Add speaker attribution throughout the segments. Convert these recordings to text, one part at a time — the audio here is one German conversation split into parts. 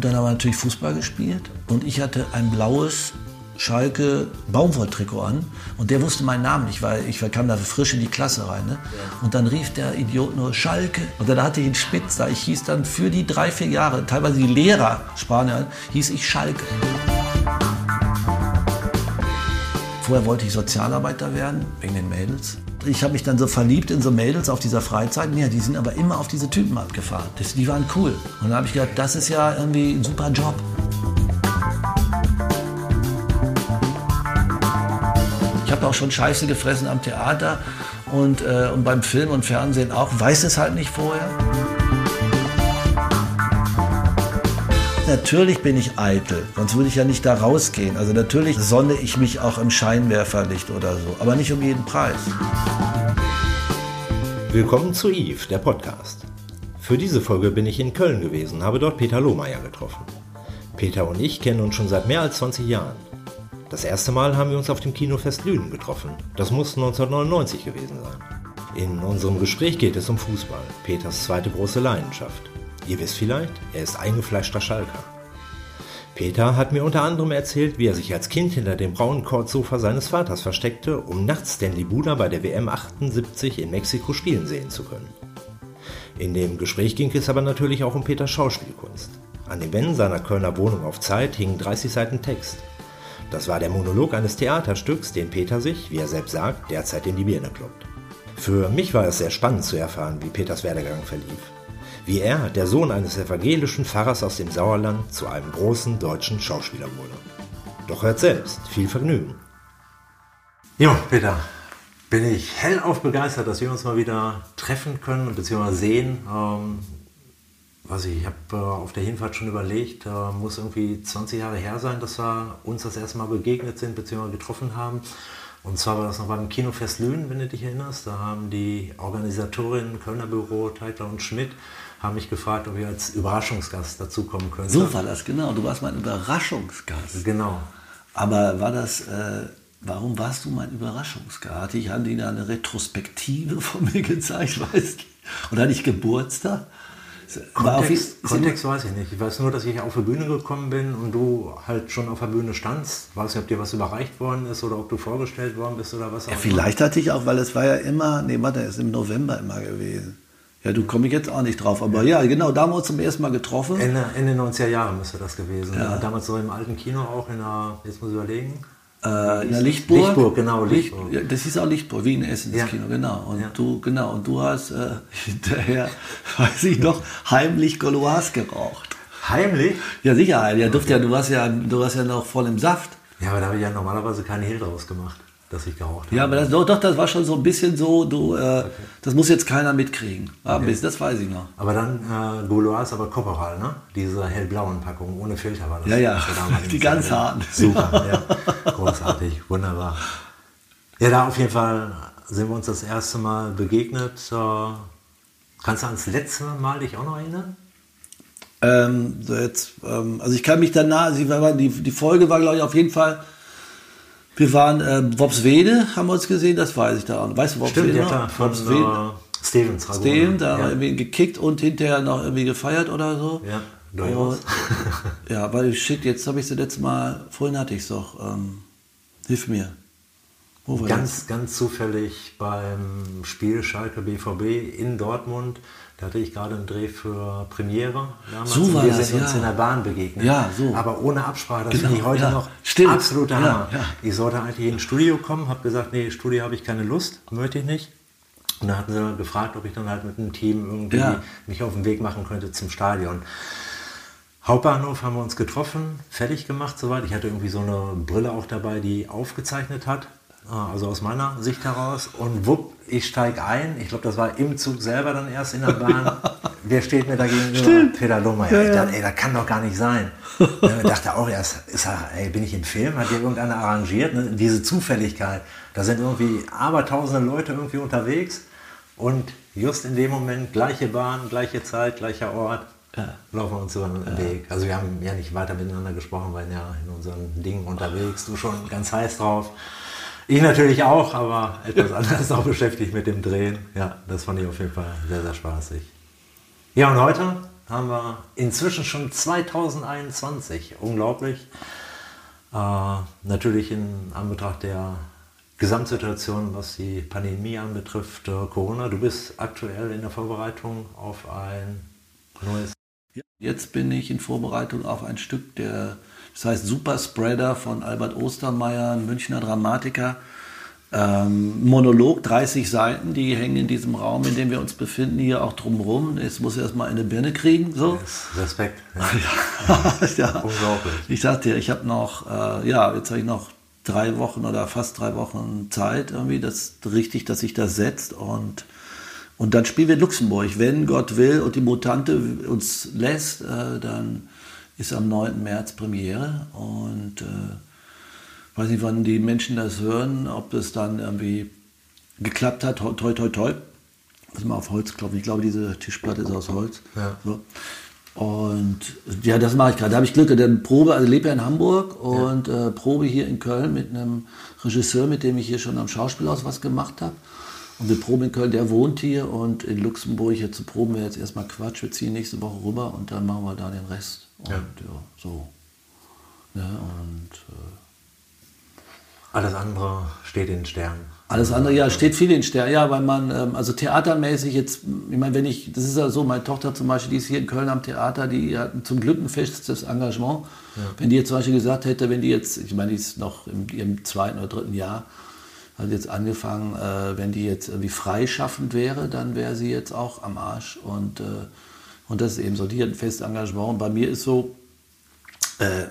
Speaker 1: Und dann haben wir natürlich Fußball gespielt. Und ich hatte ein blaues Schalke Baumwolltrikot an und der wusste meinen Namen nicht, weil ich kam da frisch in die Klasse rein. Ne? Und dann rief der Idiot nur Schalke und dann hatte ich einen Spitzer. Ich hieß dann für die drei, vier Jahre, teilweise die Lehrer Spanier, hieß ich Schalke. Vorher wollte ich Sozialarbeiter werden, wegen den Mädels. Ich habe mich dann so verliebt in so Mädels auf dieser Freizeit. Ja, die sind aber immer auf diese Typen abgefahren. Das, die waren cool. Und dann habe ich gedacht, das ist ja irgendwie ein super Job. Ich habe auch schon Scheiße gefressen am Theater und, äh, und beim Film und Fernsehen auch. Weiß es halt nicht vorher. Natürlich bin ich eitel, sonst würde ich ja nicht da rausgehen. Also natürlich sonne ich mich auch im Scheinwerferlicht oder so, aber nicht um jeden Preis.
Speaker 2: Willkommen zu Eve, der Podcast. Für diese Folge bin ich in Köln gewesen, habe dort Peter Lohmeier getroffen. Peter und ich kennen uns schon seit mehr als 20 Jahren. Das erste Mal haben wir uns auf dem Kinofest Lünen getroffen. Das muss 1999 gewesen sein. In unserem Gespräch geht es um Fußball, Peters zweite große Leidenschaft. Ihr wisst vielleicht, er ist eingefleischter Schalker. Peter hat mir unter anderem erzählt, wie er sich als Kind hinter dem braunen Kordsofa seines Vaters versteckte, um nachts Stanley Buda bei der WM 78 in Mexiko spielen sehen zu können. In dem Gespräch ging es aber natürlich auch um Peters Schauspielkunst. An den Wänden seiner Kölner Wohnung auf Zeit hingen 30 Seiten Text. Das war der Monolog eines Theaterstücks, den Peter sich, wie er selbst sagt, derzeit in die Birne kloppt. Für mich war es sehr spannend zu erfahren, wie Peters Werdegang verlief. Wie er, der Sohn eines evangelischen Pfarrers aus dem Sauerland, zu einem großen deutschen Schauspieler wurde. Doch hört selbst, viel Vergnügen. Ja, Peter, bin ich hellauf begeistert, dass wir uns mal wieder treffen können bzw. sehen. Ähm, weiß ich, ich habe äh, auf der Hinfahrt schon überlegt, äh, muss irgendwie 20 Jahre her sein, dass wir uns das erste Mal begegnet sind bzw. getroffen haben. Und zwar war das noch beim Kinofest Lünen, wenn du dich erinnerst. Da haben die Organisatorinnen Kölner Büro, Teigler und Schmidt, haben mich gefragt, ob ich als Überraschungsgast dazukommen könnte.
Speaker 1: So war das, genau. Du warst mein Überraschungsgast.
Speaker 2: Genau.
Speaker 1: Aber war das, äh, warum warst du mein Überraschungsgast? Ich hatte Ihnen eine Retrospektive von mir gezeigt, weißt du? Und hatte ich Geburtstag?
Speaker 2: Kontext, Kontext weiß ich nicht. Ich weiß nur, dass ich auf die Bühne gekommen bin und du halt schon auf der Bühne standst. Weiß nicht, ob dir was überreicht worden ist oder ob du vorgestellt worden bist oder was auch
Speaker 1: ja, Vielleicht hatte ich auch, weil es war ja immer, nee, warte, es ist im November immer gewesen. Ja, du komme ich jetzt auch nicht drauf. Aber ja, genau, da haben wir uns zum ersten Mal getroffen.
Speaker 2: Ende, Ende 90er Jahre müsste das gewesen. Ja. Damals so im alten Kino auch in der, jetzt muss ich überlegen,
Speaker 1: äh, in der Lichtburg.
Speaker 2: Lichtburg, genau. Lichtburg.
Speaker 1: Licht, das hieß auch Lichtburg, wie in Essen, das ja. Kino, genau. Und ja. du, genau, und du hast äh, hinterher, weiß ich noch, heimlich Goloas geraucht.
Speaker 2: Heimlich?
Speaker 1: Ja, sicher, ja, okay. ja, du warst ja, du warst ja noch voll im Saft.
Speaker 2: Ja, aber da habe ich ja normalerweise keine Hehl draus gemacht, dass ich geraucht habe.
Speaker 1: Ja, aber das, doch, doch, das war schon so ein bisschen so, du, äh, okay. das muss jetzt keiner mitkriegen. Okay. Das weiß ich noch.
Speaker 2: Aber dann äh, Goloas, aber Corporal, ne? Diese hellblauen Packungen, ohne Filter war das.
Speaker 1: Ja, ja, die ganz harten.
Speaker 2: Super, ja. Großartig, wunderbar. Ja, da auf jeden Fall sind wir uns das erste Mal begegnet. Äh, kannst du ans letzte Mal dich auch noch erinnern?
Speaker 1: Ähm, so jetzt, ähm, also ich kann mich danach, also die, die Folge war, glaube ich, auf jeden Fall. Wir waren äh, Wopswede, haben wir uns gesehen, das weiß ich da. Weißt du,
Speaker 2: Wopswede? Stimmt, ja klar, von Wopswede. Uh, Stevens.
Speaker 1: Steven, da ja. haben wir irgendwie gekickt und hinterher noch irgendwie gefeiert oder so.
Speaker 2: Ja, durchaus.
Speaker 1: ja, weil shit, jetzt habe ich sie letztes Mal, vorhin hatte ich es doch. Ähm, hilf mir.
Speaker 2: ganz, das? ganz zufällig beim Spiel Schalke BVB in Dortmund da hatte ich gerade einen Dreh für Premiere
Speaker 1: damals. So war
Speaker 2: wir
Speaker 1: das,
Speaker 2: sind uns in der Bahn begegnet.
Speaker 1: Ja, so.
Speaker 2: Aber ohne Absprache. Das genau, finde ich heute ja. noch Stimmt. absoluter Hammer. Ja. Ich sollte eigentlich ins Studio kommen, habe gesagt, nee, Studio habe ich keine Lust, möchte ich nicht. Und dann hatten sie gefragt, ob ich dann halt mit einem Team irgendwie mich auf den Weg machen könnte zum Stadion. Hauptbahnhof haben wir uns getroffen, fertig gemacht soweit. Ich hatte irgendwie so eine Brille auch dabei, die aufgezeichnet hat. Ah, also aus meiner Sicht heraus. Und wupp, ich steige ein. Ich glaube, das war im Zug selber dann erst in der Bahn. Wer steht mir da gegenüber? Peter Lohmeier. Ja, ich dachte, ey, das kann doch gar nicht sein. ich dachte auch erst, ist er, ey, bin ich im Film? Hat hier irgendeiner arrangiert? Ne? Diese Zufälligkeit. Da sind irgendwie abertausende Leute irgendwie unterwegs. Und just in dem Moment, gleiche Bahn, gleiche Zeit, gleicher Ort, ja. laufen wir uns über den ja. Weg. Also wir haben ja nicht weiter miteinander gesprochen, weil ja in unseren Dingen unterwegs, du schon ganz heiß drauf. Ich natürlich auch, aber etwas anderes auch beschäftigt mit dem Drehen. Ja, das fand ich auf jeden Fall sehr, sehr spaßig. Ja, und heute haben wir inzwischen schon 2021. Unglaublich. Äh, natürlich in Anbetracht der Gesamtsituation, was die Pandemie anbetrifft, äh, Corona. Du bist aktuell in der Vorbereitung auf ein neues.
Speaker 1: Jetzt bin ich in Vorbereitung auf ein Stück, der, das heißt Super Spreader von Albert Ostermeier, ein Münchner Dramatiker. Ähm, Monolog, 30 Seiten, die hängen in diesem Raum, in dem wir uns befinden, hier auch drumherum. Jetzt muss er erstmal eine Birne kriegen. So.
Speaker 2: Yes, Respekt.
Speaker 1: Ja. ja. Unglaublich. Ich sagte dir, ich habe noch, äh, ja, jetzt habe ich noch drei Wochen oder fast drei Wochen Zeit, irgendwie, das richtig, dass sich das setzt und und dann spielen wir Luxemburg. Wenn Gott will und die Mutante uns lässt, äh, dann ist am 9. März Premiere. Und äh, weiß nicht, wann die Menschen das hören, ob es dann irgendwie geklappt hat. Toi, toi, toi. Muss mal auf Holz klopfen. Ich glaube, diese Tischplatte ist aus Holz. Ja. So. Und ja, das mache ich gerade. Da habe ich Glück. Dann Probe, also lebe ja in Hamburg und ja. äh, Probe hier in Köln mit einem Regisseur, mit dem ich hier schon am Schauspielhaus was gemacht habe. Und wir proben in Köln, der wohnt hier und in Luxemburg hier zu proben wir jetzt erstmal Quatsch. Wir ziehen nächste Woche rüber und dann machen wir da den Rest. Und ja, ja so. Ja, und äh,
Speaker 2: alles andere steht in den Sternen.
Speaker 1: Alles andere, ja, steht viel in den Sternen. Ja, weil man, ähm, also theatermäßig jetzt, ich meine, wenn ich, das ist ja so, meine Tochter zum Beispiel, die ist hier in Köln am Theater, die hat zum Glück ein festes Engagement. Ja. Wenn die jetzt zum Beispiel gesagt hätte, wenn die jetzt, ich meine, die ist noch im, im zweiten oder dritten Jahr, hat jetzt angefangen, äh, wenn die jetzt irgendwie freischaffend wäre, dann wäre sie jetzt auch am Arsch. Und, äh, und das ist eben so, die hat ein festes Engagement. Und bei mir ist so, äh,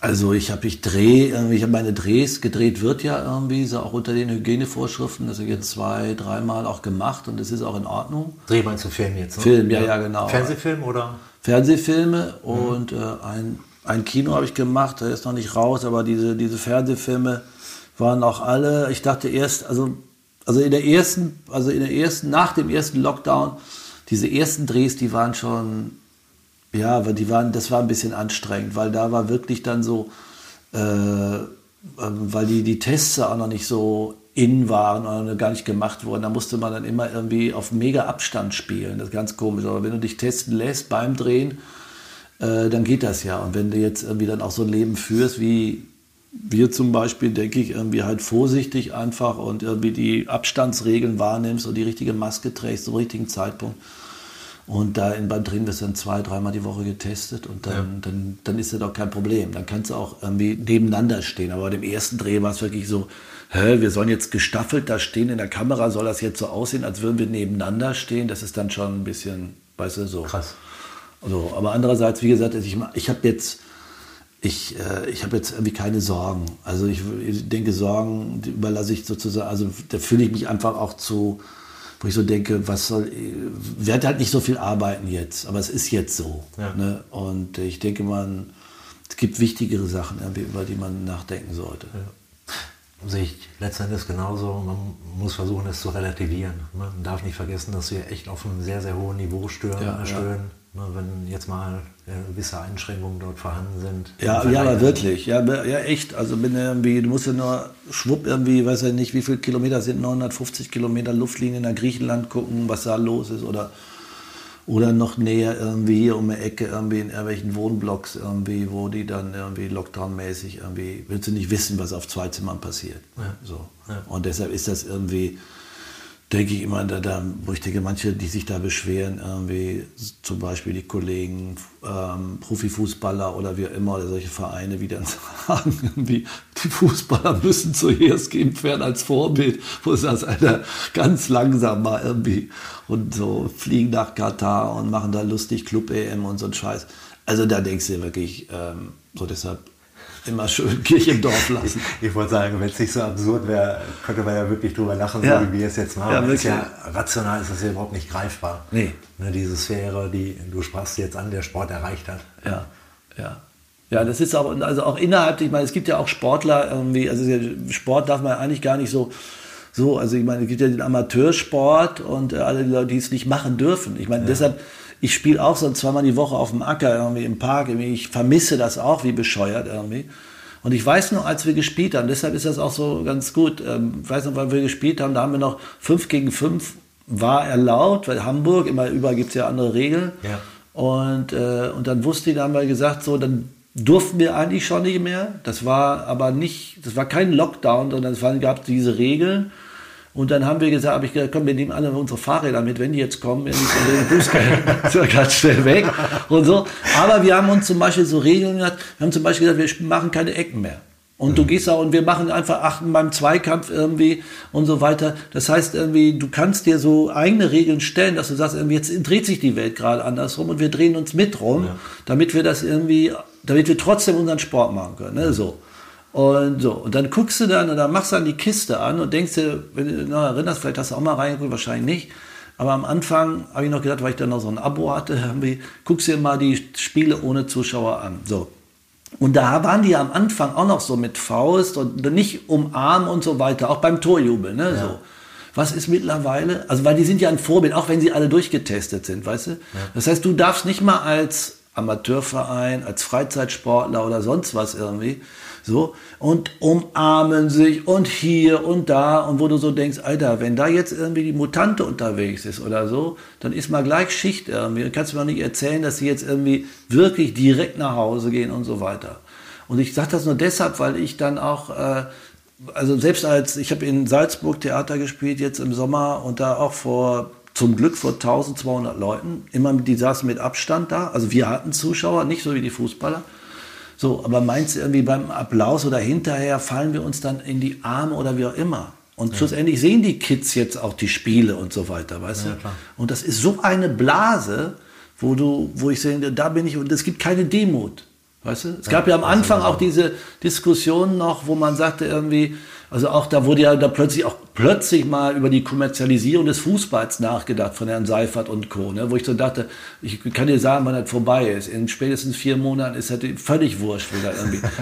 Speaker 1: also ich habe, ich drehe, ich habe meine Drehs, gedreht wird ja irgendwie, so auch unter den Hygienevorschriften, das ist jetzt zwei, dreimal auch gemacht und das ist auch in Ordnung.
Speaker 2: Dreh meinst du Film jetzt? Ne?
Speaker 1: Film, ja, ja, genau.
Speaker 2: Fernsehfilm oder?
Speaker 1: Fernsehfilme mhm. und äh, ein, ein Kino habe ich gemacht, der ist noch nicht raus, aber diese, diese Fernsehfilme, waren auch alle, ich dachte erst, also, also in der ersten, also in der ersten, nach dem ersten Lockdown, diese ersten Drehs, die waren schon, ja, die waren, das war ein bisschen anstrengend, weil da war wirklich dann so, äh, ähm, weil die, die Tests auch noch nicht so in waren oder gar nicht gemacht wurden. Da musste man dann immer irgendwie auf mega Abstand spielen. Das ist ganz komisch. Aber wenn du dich testen lässt beim Drehen, äh, dann geht das ja. Und wenn du jetzt irgendwie dann auch so ein Leben führst, wie wir zum Beispiel, denke ich, irgendwie halt vorsichtig einfach und irgendwie die Abstandsregeln wahrnimmst und die richtige Maske trägst zum richtigen Zeitpunkt. Und da in, beim Training wirst du dann zwei, dreimal die Woche getestet und dann, ja. dann, dann ist das doch kein Problem. Dann kannst du auch irgendwie nebeneinander stehen. Aber bei dem ersten Dreh war es wirklich so, hä, wir sollen jetzt gestaffelt da stehen in der Kamera, soll das jetzt so aussehen, als würden wir nebeneinander stehen? Das ist dann schon ein bisschen, weißt du, so.
Speaker 2: Krass.
Speaker 1: Also, aber andererseits, wie gesagt, ich, ich habe jetzt ich, äh, ich habe jetzt irgendwie keine Sorgen. Also ich, ich denke, Sorgen überlasse ich sozusagen, also da fühle ich mich einfach auch zu, wo ich so denke, was soll, ich werde halt nicht so viel arbeiten jetzt, aber es ist jetzt so. Ja. Ne? Und ich denke, man, es gibt wichtigere Sachen, über die man nachdenken sollte. Ja.
Speaker 2: Sehe ich letztendlich genauso. Man muss versuchen, es zu relativieren. Man darf nicht vergessen, dass wir echt auf einem sehr, sehr hohen Niveau stören. Ja, stören. Ne, wenn jetzt mal äh, gewisse Einschränkungen dort vorhanden sind.
Speaker 1: Ja, ja, aber wirklich, ja, ja, echt. Also bin irgendwie, du musst ja nur schwupp irgendwie, weiß ja nicht, wie viele Kilometer sind, 950 Kilometer Luftlinie nach Griechenland gucken, was da los ist oder oder noch näher irgendwie hier um die Ecke irgendwie in irgendwelchen Wohnblocks irgendwie, wo die dann irgendwie Lockdown-mäßig irgendwie, willst du nicht wissen, was auf zwei Zimmern passiert. Ja. So. Ja. Und deshalb ist das irgendwie, denke ich immer, da, da, wo ich denke, manche, die sich da beschweren, irgendwie zum Beispiel die Kollegen, ähm, Profifußballer oder wie immer, oder solche Vereine, wie dann sagen, irgendwie, die Fußballer müssen zuerst geimpft werden als Vorbild, wo es das einer ganz langsam mal irgendwie und so fliegen nach Katar und machen da lustig Club-EM und so ein Scheiß. Also da denkst du wirklich, ähm, so deshalb immer schön Kirche im Dorf lassen.
Speaker 2: Ich, ich wollte sagen, wenn es nicht so absurd wäre, könnte man ja wirklich drüber lachen, ja. so wie wir es jetzt machen. Ja, ist ja, rational ist das ja überhaupt nicht greifbar.
Speaker 1: Nee.
Speaker 2: Ne, diese Sphäre, die du sprachst jetzt an, der Sport erreicht hat.
Speaker 1: Ja, ja. Ja, das ist auch, also auch innerhalb, ich meine, es gibt ja auch Sportler irgendwie, also Sport darf man eigentlich gar nicht so, so, also ich meine, es gibt ja den Amateursport und alle die Leute, die es nicht machen dürfen. Ich meine, ja. deshalb, ich spiele auch so zweimal die Woche auf dem Acker, irgendwie im Park. Irgendwie. Ich vermisse das auch wie bescheuert irgendwie. Und ich weiß noch, als wir gespielt haben, deshalb ist das auch so ganz gut. Ähm, ich weiß noch, weil wir gespielt haben, da haben wir noch 5 gegen 5 war erlaubt, weil Hamburg, immer überall gibt es ja andere Regeln. Ja. Und, äh, und dann wusste ich, dann haben wir gesagt, so, dann durften wir eigentlich schon nicht mehr. Das war aber nicht, das war kein Lockdown, sondern es gab diese Regeln. Und dann haben wir gesagt, habe ich gesagt, komm, wir nehmen alle unsere Fahrräder mit, wenn die jetzt kommen, die von den Fußgängern ganz schnell weg und so. Aber wir haben uns zum Beispiel so Regeln gehabt, wir haben zum Beispiel gesagt, wir machen keine Ecken mehr. Und du gehst auch und wir machen einfach achten beim Zweikampf irgendwie und so weiter. Das heißt irgendwie, du kannst dir so eigene Regeln stellen, dass du sagst, irgendwie jetzt dreht sich die Welt gerade andersrum und wir drehen uns mit rum, ja. damit wir das irgendwie, damit wir trotzdem unseren Sport machen können. Ne? So. Und so, und dann guckst du dann dann machst du dann die Kiste an und denkst dir, wenn du dich noch erinnerst, vielleicht hast du auch mal reingeguckt, wahrscheinlich nicht. Aber am Anfang habe ich noch gedacht, weil ich dann noch so ein Abo hatte, guckst dir mal die Spiele ohne Zuschauer an. So. Und da waren die am Anfang auch noch so mit Faust und nicht umarmen und so weiter, auch beim Torjubel. Ne? Ja. So. Was ist mittlerweile? Also, weil die sind ja ein Vorbild, auch wenn sie alle durchgetestet sind, weißt du? Ja. Das heißt, du darfst nicht mal als Amateurverein, als Freizeitsportler oder sonst was irgendwie, so, und umarmen sich und hier und da und wo du so denkst, Alter, wenn da jetzt irgendwie die Mutante unterwegs ist oder so, dann ist mal gleich Schicht irgendwie. Dann kannst du mir nicht erzählen, dass sie jetzt irgendwie wirklich direkt nach Hause gehen und so weiter. Und ich sage das nur deshalb, weil ich dann auch, äh, also selbst als, ich habe in Salzburg Theater gespielt jetzt im Sommer und da auch vor zum Glück vor 1200 Leuten. Immer, die saßen mit Abstand da. Also wir hatten Zuschauer, nicht so wie die Fußballer. So, aber meinst du irgendwie beim Applaus oder hinterher fallen wir uns dann in die Arme oder wie auch immer? Und ja. schlussendlich sehen die Kids jetzt auch die Spiele und so weiter, weißt ja, du? Klar. Und das ist so eine Blase, wo du, wo ich sehe, da bin ich, und es gibt keine Demut. Weißt du? Es gab ja, ja am Anfang auch diese Diskussion noch, wo man sagte irgendwie, also auch da wurde ja da plötzlich auch plötzlich mal über die Kommerzialisierung des Fußballs nachgedacht von Herrn Seifert und Co. Ne? Wo ich so dachte, ich kann dir sagen, wann das vorbei ist. In spätestens vier Monaten ist das völlig wurscht.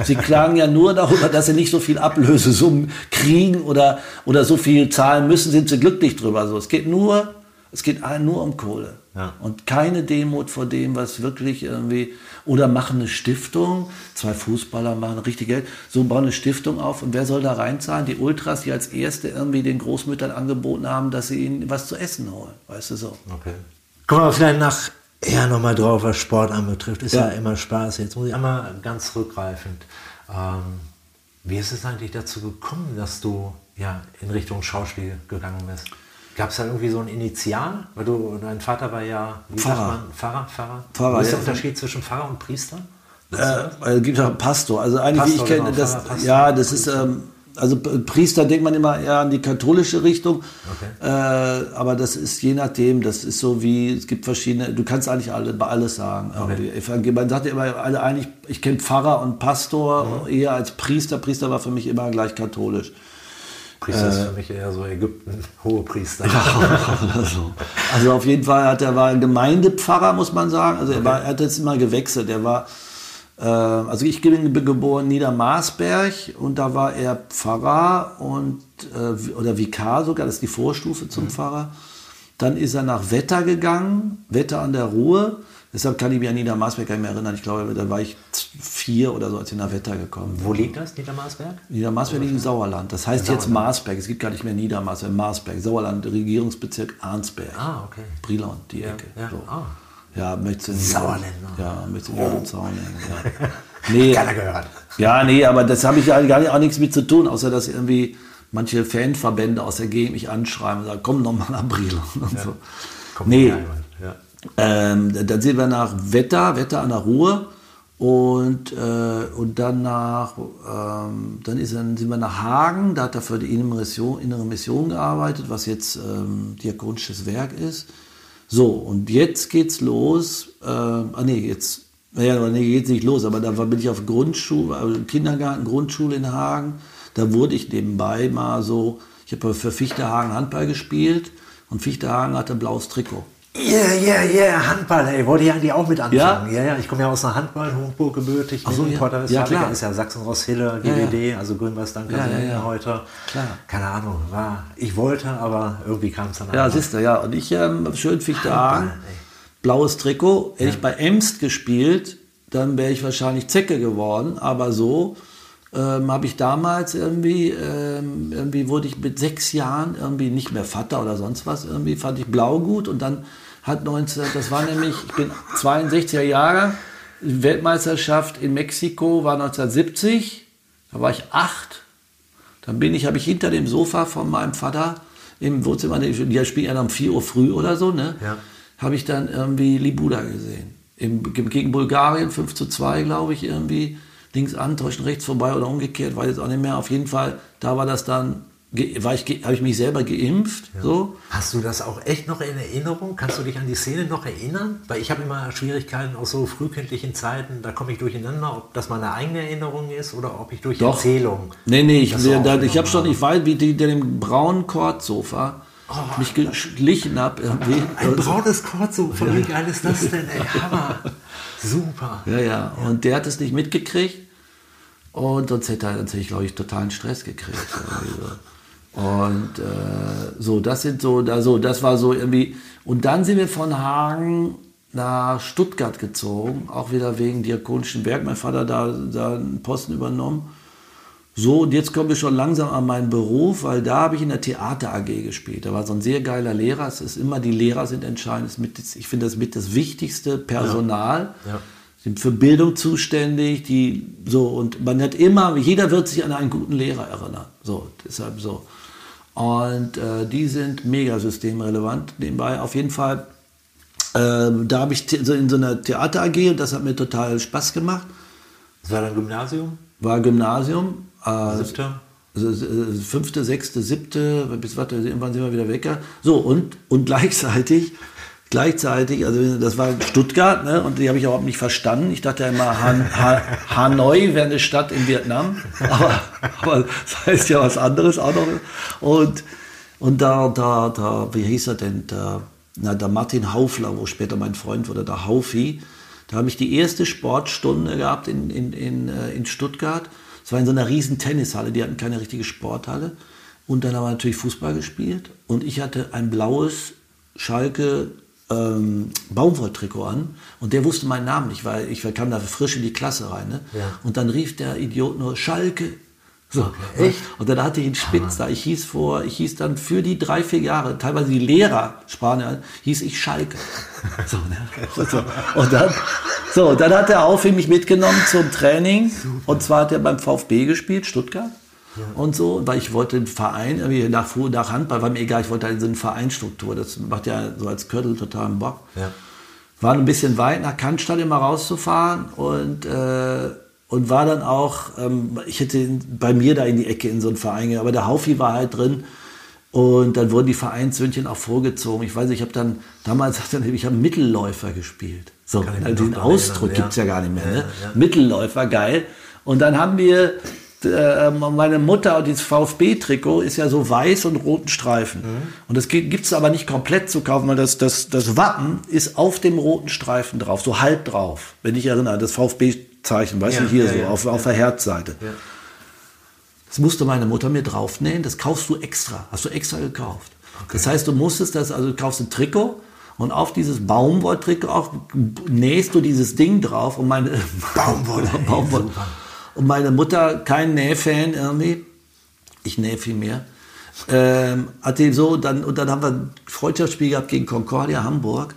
Speaker 1: Sie klagen ja nur darüber, dass sie nicht so viel Ablösesummen kriegen oder, oder so viel zahlen müssen, sind sie glücklich drüber. So, es geht nur, es geht nur um Kohle. Ja. Und keine Demut vor dem, was wirklich irgendwie oder machen eine Stiftung, zwei Fußballer machen richtig Geld, so bauen eine Stiftung auf und wer soll da reinzahlen? Die Ultras, die als Erste irgendwie den Großmüttern angeboten haben, dass sie ihnen was zu essen holen, weißt du so.
Speaker 2: Okay. Kommen wir vielleicht nach eher nochmal drauf, was Sport anbetrifft. Ist ja. ja immer Spaß. Jetzt muss ich einmal ganz rückgreifend. Ähm, wie ist es eigentlich dazu gekommen, dass du ja in Richtung Schauspiel gegangen bist? Gab es da irgendwie so ein Initial? Weil du, dein Vater war ja
Speaker 1: Pfarrer.
Speaker 2: Man, Pfarrer, Pfarrer.
Speaker 1: Pfarrer.
Speaker 2: Was ist der Unterschied zwischen Pfarrer und Priester?
Speaker 1: Äh, es gibt auch Pastor. Also eigentlich, Pastor, wie ich kenne, genau, das, Pfarrer, ja, das ist, ähm, also Priester denkt man immer eher an die katholische Richtung, okay. äh, aber das ist je nachdem, das ist so wie, es gibt verschiedene, du kannst eigentlich alle, alles sagen. Okay. Man sagt ja immer alle eigentlich, ich kenne Pfarrer und Pastor mhm. eher als Priester. Priester war für mich immer gleich katholisch.
Speaker 2: Priester ist für mich eher so Ägypten, hohe Priester.
Speaker 1: Ja, so. Also auf jeden Fall hat er war Gemeindepfarrer, muss man sagen. Also er, war, er hat jetzt immer gewechselt. Er war, äh, also ich bin geboren in Niedermarsberg und da war er Pfarrer und äh, oder Vikar sogar, das ist die Vorstufe zum mhm. Pfarrer. Dann ist er nach Wetter gegangen, Wetter an der Ruhe. Deshalb kann ich mich an Niedermarsberg gar nicht mehr erinnern. Ich glaube, da war ich vier oder so, als ich nach Wetter gekommen
Speaker 2: bin. Wo liegt das, Niedermarsberg?
Speaker 1: Niedermarsberg liegt im Sauerland. Das heißt Sauerland. jetzt Marsberg. Es gibt gar nicht mehr Niedermarsberg, Marsberg. Sauerland, Regierungsbezirk Arnsberg.
Speaker 2: Ah, okay.
Speaker 1: Brilon, die
Speaker 2: ja,
Speaker 1: Ecke.
Speaker 2: Ja,
Speaker 1: so.
Speaker 2: ah.
Speaker 1: ja möchtest du nicht.
Speaker 2: Sauerländer.
Speaker 1: Ja, möchtest du nicht oh. Ja. Nee,
Speaker 2: Keiner gehört.
Speaker 1: Ja, nee, aber das habe ich ja gar nicht, auch nichts mit zu tun, außer dass irgendwie manche Fanverbände aus der Gegend mich anschreiben und sagen, komm noch mal nach Brilon und
Speaker 2: ja.
Speaker 1: so.
Speaker 2: Kommt
Speaker 1: nee, ja. Ähm, dann sind wir nach Wetter, Wetter an der Ruhr. Und, äh, und dann, ähm, dann, ist, dann sind wir nach Hagen, da hat er für die innere Mission, innere Mission gearbeitet, was jetzt ähm, diakonisches Werk ist. So, und jetzt geht's los. Äh, ah nee, jetzt, naja, nee, geht's nicht los, aber da bin ich auf Grundschule, also Kindergarten, Grundschule in Hagen. Da wurde ich nebenbei mal so, ich habe für Fichtehagen Handball gespielt und Fichtehagen hatte blaues Trikot.
Speaker 2: Yeah, yeah, yeah, Handball, ey, wollte ich eigentlich auch mit anfangen. Ja, ja, ja ich komme ja aus einer Handball, Hochburg gebürtig,
Speaker 1: so, ja. ja, klar.
Speaker 2: ist ja Sachsen-Ross-Hille, GWD, ja, also Grün-Weiß-Danke
Speaker 1: ja, ja,
Speaker 2: heute.
Speaker 1: Klar.
Speaker 2: Keine Ahnung, war, ich wollte, aber irgendwie kam es dann
Speaker 1: Ja, siehst du, ja, und ich ähm, schön Fichte Hagen, blaues Trikot, hätte ich bei Emst gespielt, dann wäre ich wahrscheinlich Zecke geworden, aber so ähm, habe ich damals irgendwie, ähm, irgendwie wurde ich mit sechs Jahren irgendwie nicht mehr Vater oder sonst was, irgendwie fand ich blau gut und dann hat 19, das war nämlich, ich bin 62er Jahre, Weltmeisterschaft in Mexiko war 1970, da war ich acht. Dann bin ich, habe ich hinter dem Sofa von meinem Vater im Wohnzimmer, die spielen ja um 4 Uhr früh oder so, ne? Ja. Habe ich dann irgendwie Libuda gesehen. Im, gegen Bulgarien 5 zu 2, glaube ich, irgendwie. Links antäuschen, rechts vorbei oder umgekehrt, weiß jetzt auch nicht mehr. Auf jeden Fall, da war das dann war ich, habe ich mich selber geimpft. Ja. So.
Speaker 2: Hast du das auch echt noch in Erinnerung? Kannst du dich an die Szene noch erinnern? Weil ich habe immer Schwierigkeiten aus so frühkindlichen Zeiten, da komme ich durcheinander, ob das meine eigene Erinnerung ist oder ob ich durch
Speaker 1: Doch.
Speaker 2: Erzählung.
Speaker 1: Nee, nee, ich, da, ich habe schon, ich weiß, wie die, dem braunen Kordsofa oh, mich geschlichen habe.
Speaker 2: Ein braunes Kordsofa, wie geil ist das denn? Ey, Hammer. Super.
Speaker 1: Ja, ja, und der hat es nicht mitgekriegt. Und sonst hätte er, sonst hätte ich, glaube ich, totalen Stress gekriegt. Und äh, so, das sind so, da so, das war so irgendwie. Und dann sind wir von Hagen nach Stuttgart gezogen, auch wieder wegen diakonischen Werk. Mein Vater da, da einen Posten übernommen. So, und jetzt kommen wir schon langsam an meinen Beruf, weil da habe ich in der Theater AG gespielt. Da war so ein sehr geiler Lehrer. Es ist immer, die Lehrer sind entscheidend. Ich finde das mit das wichtigste Personal. Ja. Ja. Sind für Bildung zuständig, die so und man hat immer, jeder wird sich an einen guten Lehrer erinnern. So, deshalb so. Und äh, die sind mega systemrelevant nebenbei. Auf jeden Fall, äh, da habe ich so in so einer Theater AG und das hat mir total Spaß gemacht.
Speaker 2: Das war dein Gymnasium?
Speaker 1: War Gymnasium.
Speaker 2: Äh, Siebte?
Speaker 1: Fünfte, sechste, siebte, bis warte, irgendwann sind wir wieder weg. So, und, und gleichzeitig gleichzeitig, also das war Stuttgart, ne, und die habe ich überhaupt nicht verstanden. Ich dachte ja immer, Han, ha, Hanoi wäre eine Stadt in Vietnam, aber, aber das heißt ja was anderes auch noch. Und, und da, da, da, wie hieß er denn, der, na, der Martin Haufler, wo später mein Freund wurde, der Haufi, da habe ich die erste Sportstunde gehabt in, in, in, äh, in Stuttgart. Es war in so einer riesen Tennishalle, die hatten keine richtige Sporthalle. Und dann haben wir natürlich Fußball gespielt. Und ich hatte ein blaues Schalke ähm, Baumwolltrikot an und der wusste meinen Namen nicht, weil ich kam da frisch in die Klasse rein. Ne? Ja. Und dann rief der Idiot nur Schalke. So, okay, echt? Und dann hatte ich einen Spitz da. Ich hieß vor, ich hieß dann für die drei, vier Jahre, teilweise die Lehrer sprachen ja, hieß ich Schalke. So, ne? so. Und dann, so, dann hat er auf mich mitgenommen zum Training. Super. Und zwar hat er beim VfB gespielt, Stuttgart. Ja. Und so, weil ich wollte den Verein, irgendwie nach, nach Handball, war mir egal, ich wollte halt so eine Vereinsstruktur. Das macht ja so als Körtel totalen Bock. Ja. War ein bisschen weit nach Cannstatt immer rauszufahren und, äh, und war dann auch, ähm, ich hätte bei mir da in die Ecke in so einen Verein, aber der Haufi war halt drin. Und dann wurden die Vereinssöhnchen auch vorgezogen. Ich weiß nicht, ich habe dann damals ich habe Mittelläufer gespielt. So, also den Ausdruck ja. gibt es ja gar nicht mehr. Ne? Mittelläufer, geil. Und dann haben wir äh, meine Mutter, und dieses VfB-Trikot ist ja so weiß und roten Streifen. Mhm. Und das gibt es aber nicht komplett zu kaufen, weil das, das, das Wappen ist auf dem roten Streifen drauf, so halb drauf. Wenn ich erinnere, das VfB-Zeichen, weißt ja, du, hier ja, so, ja, auf, auf der Herzseite. Das musste meine Mutter mir draufnähen, das kaufst du extra, hast du extra gekauft. Okay. Das heißt, du musstest das, also du kaufst ein Trikot, und auf dieses Baumwolltrikot auch nähst du dieses Ding drauf und meine
Speaker 2: Baumwolle.
Speaker 1: Baumwolle. Und meine Mutter, kein Nähfan irgendwie, ich nähe viel mehr, ähm, hat den so, dann, und dann haben wir ein Freundschaftsspiel gehabt gegen Concordia Hamburg.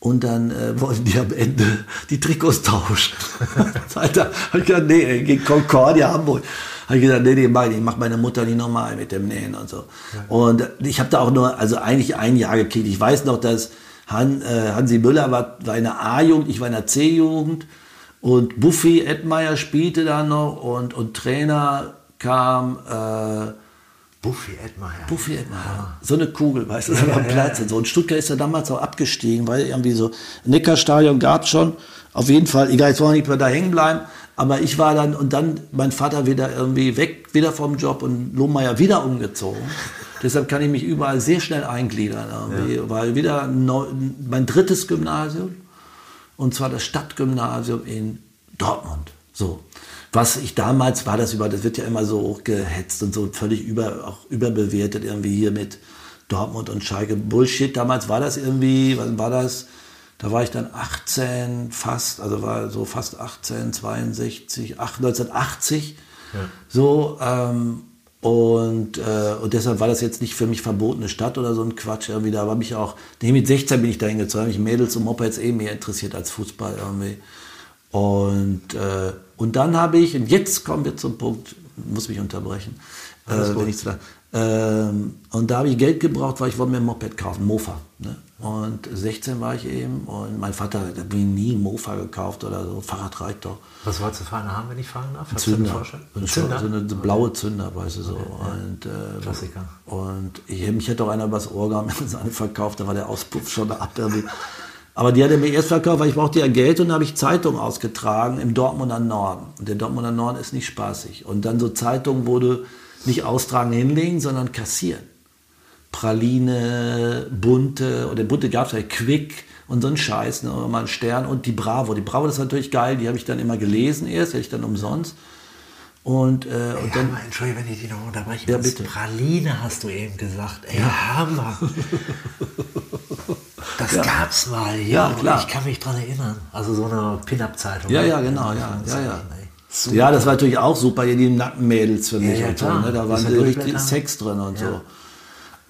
Speaker 1: Und dann äh, wollten die am Ende die Trikots tauschen. Alter, hab ich gesagt, nee, gegen Concordia Hamburg. Habe ich gesagt, nee, nee, mach, ich mach meine Mutter nicht nochmal mit dem Nähen und so. Ja. Und ich habe da auch nur, also eigentlich ein Jahr gekriegt. Ich weiß noch, dass Han, äh, Hansi Müller war, war in der A-Jugend, ich war in der C-Jugend. Und Buffy Edmeier spielte da noch und, und Trainer kam. Äh,
Speaker 2: Buffy Edmeier.
Speaker 1: Buffy Edmeier. Ja. So eine Kugel, weißt du, so am Platz und so. Und Stuttgart ist ja damals auch abgestiegen, weil irgendwie so Neckarstadion gab es schon. Auf jeden Fall, egal, jetzt wollen wir nicht mehr da hängen bleiben. Aber ich war dann, und dann mein Vater wieder irgendwie weg, wieder vom Job und Lohmeier wieder umgezogen. Deshalb kann ich mich überall sehr schnell eingliedern. Ja. Weil wieder neu, mein drittes Gymnasium und zwar das Stadtgymnasium in Dortmund. So. Was ich damals war, das über, das wird ja immer so hochgehetzt und so völlig über, auch überbewertet, irgendwie hier mit Dortmund und Schalke. Bullshit, damals war das irgendwie, wann war das? Da war ich dann 18, fast, also war so fast 18, 62, 8, 1980. Ja. So, ähm, Und, äh, und deshalb war das jetzt nicht für mich verbotene Stadt oder so ein Quatsch irgendwie. Da war mich auch, nee, mit 16 bin ich da hingezogen, habe mich Mädels und Mopeds eh mehr interessiert als Fußball irgendwie. Und, äh, und dann habe ich, und jetzt kommen wir zum Punkt, muss mich unterbrechen, äh, wenn ich ähm, und da habe ich Geld gebraucht, weil ich wollte mir ein Moped kaufen, Mofa. Ne? Und 16 war ich eben und mein Vater hat mir nie ein Mofa gekauft oder so, Fahrrad reicht doch.
Speaker 2: Was wolltest du für eine haben, wenn ich fragen darf?
Speaker 1: Zünder. Ein Zünder? So eine, eine blaue Zünder, weißt du so. Okay, und, äh,
Speaker 2: Klassiker.
Speaker 1: Und ich, mich hätte auch einer übers Ohr gehabt, seine verkauft, da war der Auspuff schon ab. Aber die hat er mir erst verkauft, weil ich brauchte ja Geld und habe ich Zeitungen ausgetragen im Dortmunder Norden. Und der Dortmunder Norden ist nicht spaßig. Und dann so Zeitungen wurde nicht austragen, hinlegen, sondern kassieren. Praline, bunte, oder bunte gab es ja, Quick und so ein Scheiß, ne, mal ein Stern und die Bravo. Die Bravo, das ist natürlich geil, die habe ich dann immer gelesen erst, hätte ich dann umsonst. Und, äh,
Speaker 2: ey,
Speaker 1: und dann.
Speaker 2: Hammer, Entschuldigung, wenn ich dich noch unterbreche.
Speaker 1: Ja, bitte.
Speaker 2: Praline hast du eben gesagt. Ey, ja. Hammer. Das ja. gab's mal, ja, ja klar. Ich kann mich dran erinnern. Also so eine Pin-Up-Zeitung.
Speaker 1: Ja, ja, genau, ja, ja, ja. Super. Ja, das war natürlich auch super, hier die Nackenmädels für mich. Ja, und so, ne? Da waren richtig Sex drin und ja. so.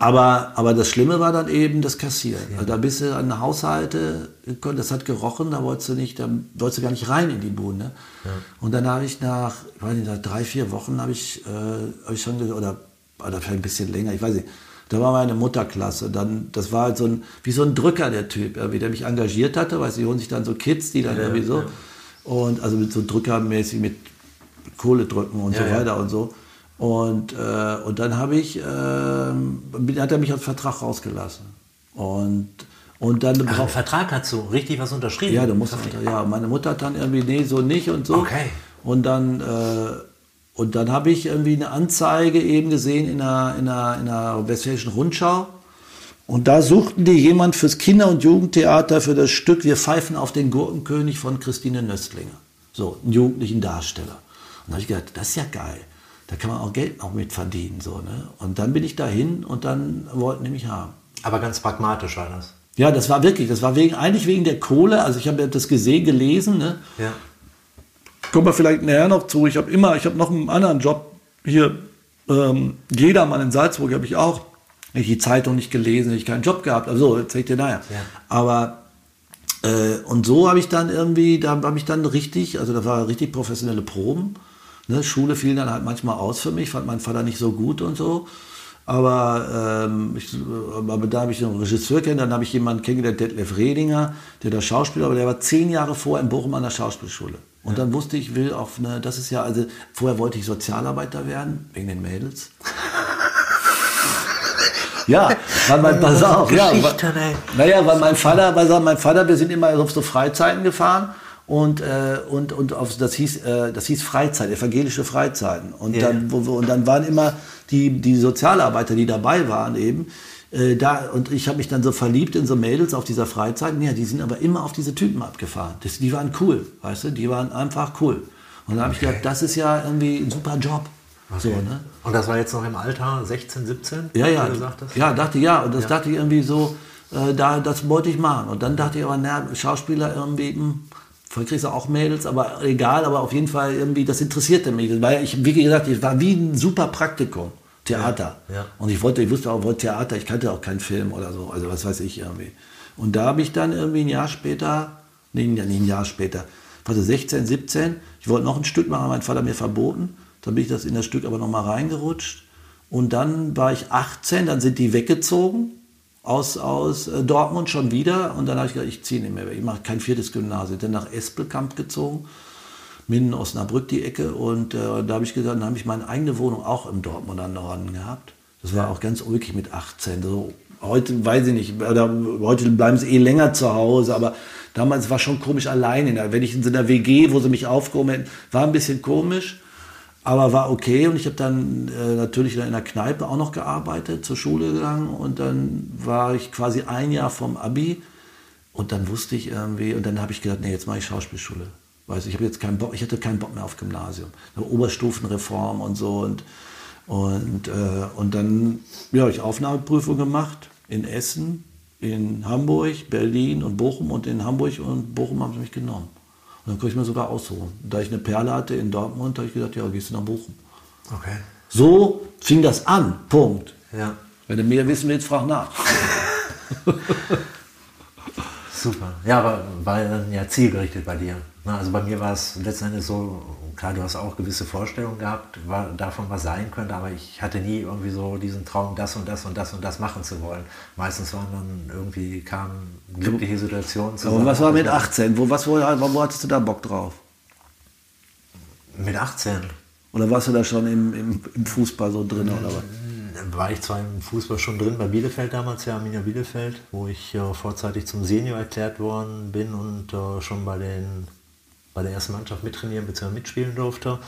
Speaker 1: Aber, aber das Schlimme war dann eben das Kassieren. Ja. Also da bist du an Haushalte gekommen, das hat gerochen, da wolltest du nicht, da wolltest du gar nicht rein in die Bude. Ne? Ja. Und dann habe ich nach, ich weiß nicht, nach drei, vier Wochen habe ich, äh, hab ich schon, oder, oder vielleicht ein bisschen länger, ich weiß nicht, da war meine Mutterklasse. Dann, das war halt so ein, wie so ein Drücker, der Typ, irgendwie, der mich engagiert hatte, weißt du, die holen sich dann so Kids, die dann ja, irgendwie so. Und also mit so drückermäßig mit Kohle drücken und ja, so weiter ja. und so. Und, äh, und dann habe ich, äh, hat er mich als Vertrag rausgelassen. Und, und dann
Speaker 2: Ach, Vertrag hast du richtig was unterschrieben?
Speaker 1: Ja, du musst ja, meine Mutter hat dann irgendwie, nee, so nicht und so.
Speaker 2: Okay.
Speaker 1: Und dann, äh, und dann habe ich irgendwie eine Anzeige eben gesehen in einer, in einer, in einer Westfälischen Rundschau und da suchten die jemand fürs Kinder- und Jugendtheater für das Stück Wir pfeifen auf den Gurkenkönig von Christine Nöstlinger. So, einen jugendlichen Darsteller. Und da habe ich gedacht, das ist ja geil. Da kann man auch Geld noch mit verdienen. So, ne? Und dann bin ich dahin und dann wollten die mich haben.
Speaker 2: Aber ganz pragmatisch war das.
Speaker 1: Ja, das war wirklich, das war wegen, eigentlich wegen der Kohle. Also ich habe das gesehen, gelesen. Ne?
Speaker 2: Ja.
Speaker 1: Kommen wir vielleicht näher noch zu. Ich habe immer, ich habe noch einen anderen Job hier. Ähm, Jedermann in Salzburg habe ich auch ich die Zeitung nicht gelesen, ich keinen Job gehabt. Also, erzähl ich dir nachher. Ja. Aber äh, und so habe ich dann irgendwie, da habe ich dann richtig, also da war richtig professionelle Proben. Ne? Schule fiel dann halt manchmal aus für mich, fand mein Vater nicht so gut und so. Aber, ähm, ich, aber da habe ich einen Regisseur kennengelernt, dann habe ich jemanden kennengelernt, Detlef Redinger, der der Schauspieler, aber der war zehn Jahre vorher in Bochum an der Schauspielschule. Und ja. dann wusste ich, will auf eine, das ist ja, also vorher wollte ich Sozialarbeiter werden, wegen den Mädels. Ja, weil mein, pass auf, ja, weil, naja, weil mein Vater, weil mein Vater, wir sind immer auf so Freizeiten gefahren und, äh, und, und auf, das, hieß, äh, das hieß Freizeit, evangelische Freizeiten. Und, yeah. dann, wo, und dann waren immer die, die Sozialarbeiter, die dabei waren eben, äh, da, und ich habe mich dann so verliebt in so Mädels auf dieser Freizeit. Ja, die sind aber immer auf diese Typen abgefahren. Das, die waren cool, weißt du, die waren einfach cool. Und dann habe ich gedacht, das ist ja irgendwie ein super Job.
Speaker 2: Okay. So, ne? Und das war jetzt noch im Alter 16, 17?
Speaker 1: Ja, ja. Ja, dachte ja. Und das ja. dachte ich irgendwie so, äh, da, das wollte ich machen. Und dann dachte ich aber, na, Schauspieler irgendwie, hm, Voll kriegst du auch Mails, aber egal, aber auf jeden Fall irgendwie, das interessierte mich. Weil ich, wie gesagt, ich war wie ein super Praktikum. Theater.
Speaker 2: Ja, ja.
Speaker 1: Und ich wollte, ich wusste auch, wollte Theater, ich kannte auch keinen Film oder so, also was weiß ich irgendwie. Und da habe ich dann irgendwie ein Jahr später, nee, nicht ein Jahr später, also 16, 17, ich wollte noch ein Stück machen, mein Vater mir verboten. Dann bin ich das in das Stück aber nochmal reingerutscht. Und dann war ich 18, dann sind die weggezogen aus, aus äh, Dortmund schon wieder. Und dann habe ich gesagt, ich ziehe nicht mehr weg. Ich mache kein viertes Gymnasium. Dann nach Espelkamp gezogen, Minden, Osnabrück die Ecke. Und äh, da habe ich gesagt, dann habe ich meine eigene Wohnung auch im Dortmunder Norden gehabt. Das war auch ganz ulkig mit 18. So, heute weiß ich nicht, oder heute bleiben sie eh länger zu Hause, aber damals war schon komisch alleine. Wenn ich in so einer WG, wo sie mich aufgehoben hätten, war ein bisschen komisch. Aber war okay und ich habe dann äh, natürlich in der Kneipe auch noch gearbeitet, zur Schule gegangen und dann war ich quasi ein Jahr vom Abi und dann wusste ich irgendwie und dann habe ich gedacht, nee, jetzt mache ich Schauspielschule. Weißt, ich habe jetzt keinen Bock, ich hatte keinen Bock mehr auf Gymnasium. Oberstufenreform und so und und, äh, und dann ja, ich Aufnahmeprüfung gemacht in Essen, in Hamburg, Berlin und Bochum und in Hamburg und Bochum haben sie mich genommen. Und dann konnte ich mir sogar aussuchen. Da ich eine Perle hatte in Dortmund, habe ich gesagt, ja, gehst du nach Bochum.
Speaker 2: Okay.
Speaker 1: So fing das an. Punkt.
Speaker 2: Ja.
Speaker 1: Wenn du mehr wissen willst, frag nach.
Speaker 2: Super. Ja, aber war dann ja zielgerichtet bei dir. Also bei mir war es letzten Endes so, klar, du hast auch gewisse Vorstellungen gehabt, war, davon was sein könnte, aber ich hatte nie irgendwie so diesen Traum, das und das und das und das machen zu wollen. Meistens waren dann irgendwie, kamen glückliche Situationen zusammen.
Speaker 1: Aber was war mit 18? Wo, was, wo, wo hattest du da Bock drauf?
Speaker 2: Mit 18?
Speaker 1: Oder warst du da schon im, im, im Fußball so drin oder was?
Speaker 2: war ich zwar im Fußball schon drin bei Bielefeld damals, ja, Arminia Bielefeld, wo ich äh, vorzeitig zum Senior erklärt worden bin und äh, schon bei, den, bei der ersten Mannschaft mittrainieren bzw. mitspielen durfte.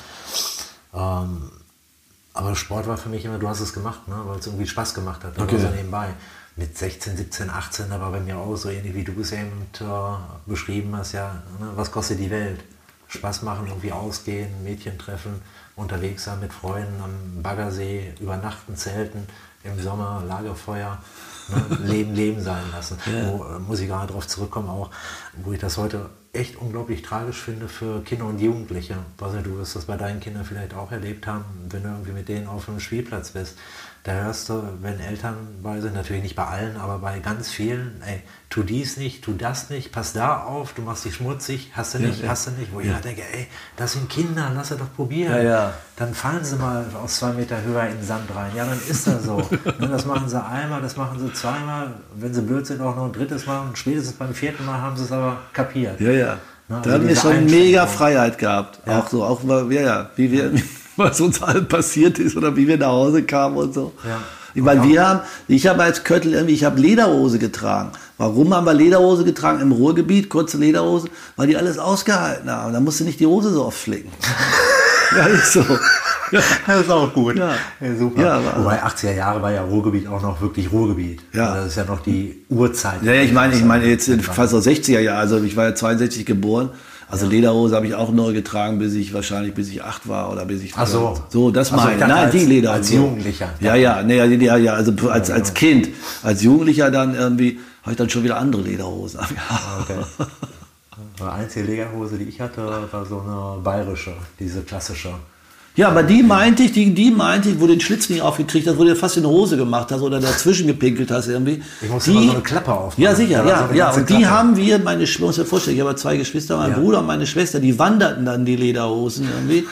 Speaker 2: Ähm, aber Sport war für mich immer, du hast es gemacht, ne, weil es irgendwie Spaß gemacht hat.
Speaker 1: Okay.
Speaker 2: Also nebenbei. Mit 16, 17, 18, da war bei mir auch so ähnlich wie du es eben äh, beschrieben hast, ja, ne, was kostet die Welt? Spaß machen, irgendwie ausgehen, Mädchen treffen, unterwegs sein mit Freunden am Baggersee, übernachten, zelten, im Sommer Lagerfeuer, ne, Leben, Leben sein lassen.
Speaker 1: Ja.
Speaker 2: Wo, äh, muss ich gerade darauf zurückkommen, auch wo ich das heute echt unglaublich tragisch finde für Kinder und Jugendliche. Was du wirst das bei deinen Kindern vielleicht auch erlebt haben, wenn du irgendwie mit denen auf einem Spielplatz bist. Da hörst du, wenn Eltern bei sind, natürlich nicht bei allen, aber bei ganz vielen, ey, tu dies nicht, tu das nicht, pass da auf, du machst dich schmutzig, hast du
Speaker 1: Ja,
Speaker 2: nicht,
Speaker 1: ja.
Speaker 2: hast du nicht. Wo ich
Speaker 1: Ja.
Speaker 2: halt denke, ey, das sind Kinder, lass sie doch probieren. Dann fallen sie mal aus zwei Meter höher in den Sand rein. Ja, dann ist das so. Ne, das machen sie einmal, das machen sie zweimal. Wenn sie blöd sind, auch noch ein drittes Mal. Und spätestens beim vierten Mal haben sie es aber kapiert.
Speaker 1: Ja, ja.
Speaker 2: Na,
Speaker 1: da
Speaker 2: also
Speaker 1: haben wir schon mega Freiheit gehabt. Auch so, auch ja, ja, wie wir, was uns allen passiert ist oder wie wir nach Hause kamen und so.
Speaker 2: Ja.
Speaker 1: Ich meine,
Speaker 2: auch-
Speaker 1: wir haben, ich habe als Köttel irgendwie, ich habe Lederhose getragen. Warum haben wir Lederhose getragen im Ruhrgebiet, kurze Lederhose? Weil die alles ausgehalten haben. Da musst du nicht die Hose so oft flicken. ja, ist so. Ja.
Speaker 2: Das ist auch gut.
Speaker 1: Ja.
Speaker 2: super.
Speaker 1: Ja,
Speaker 2: Wobei 80er Jahre war ja Ruhrgebiet auch noch wirklich Ruhrgebiet.
Speaker 1: Ja.
Speaker 2: Das ist ja noch die Urzeit.
Speaker 1: Ja, ja, ich meine, ich meine jetzt fast aus 60er Jahren, also ich war ja 62 geboren. Also Lederhose habe ich auch neu getragen, bis ich wahrscheinlich bis ich acht war oder bis ich
Speaker 2: Ach so.
Speaker 1: so das
Speaker 2: Ach so, ich
Speaker 1: meine. Nein,
Speaker 2: als-
Speaker 1: die Lederhose.
Speaker 2: als Jugendlicher.
Speaker 1: Ja, ja, nee, ja, ja, ja, also als als Kind, als Jugendlicher dann irgendwie habe ich dann schon wieder andere Lederhosen.
Speaker 2: Okay. Die einzige Lederhose, die ich hatte, war so eine bayerische, diese klassische.
Speaker 1: Ja, aber die meinte ich, die, die meinte ich, wo du den Schlitz nicht aufgekriegt hast, wo du fast in die Hose gemacht hast oder dazwischen gepinkelt hast irgendwie.
Speaker 2: Ich musste
Speaker 1: die,
Speaker 2: immer so eine Klappe aufmachen.
Speaker 1: Ja, sicher, ja,
Speaker 2: so
Speaker 1: ja.
Speaker 2: ganze
Speaker 1: Und die
Speaker 2: Klappe.
Speaker 1: haben wir, meine Schwester, muss dir vorstellen, ich habe zwei Geschwister, mein
Speaker 2: Ja.
Speaker 1: Bruder und meine Schwester, die wanderten dann die Lederhosen irgendwie.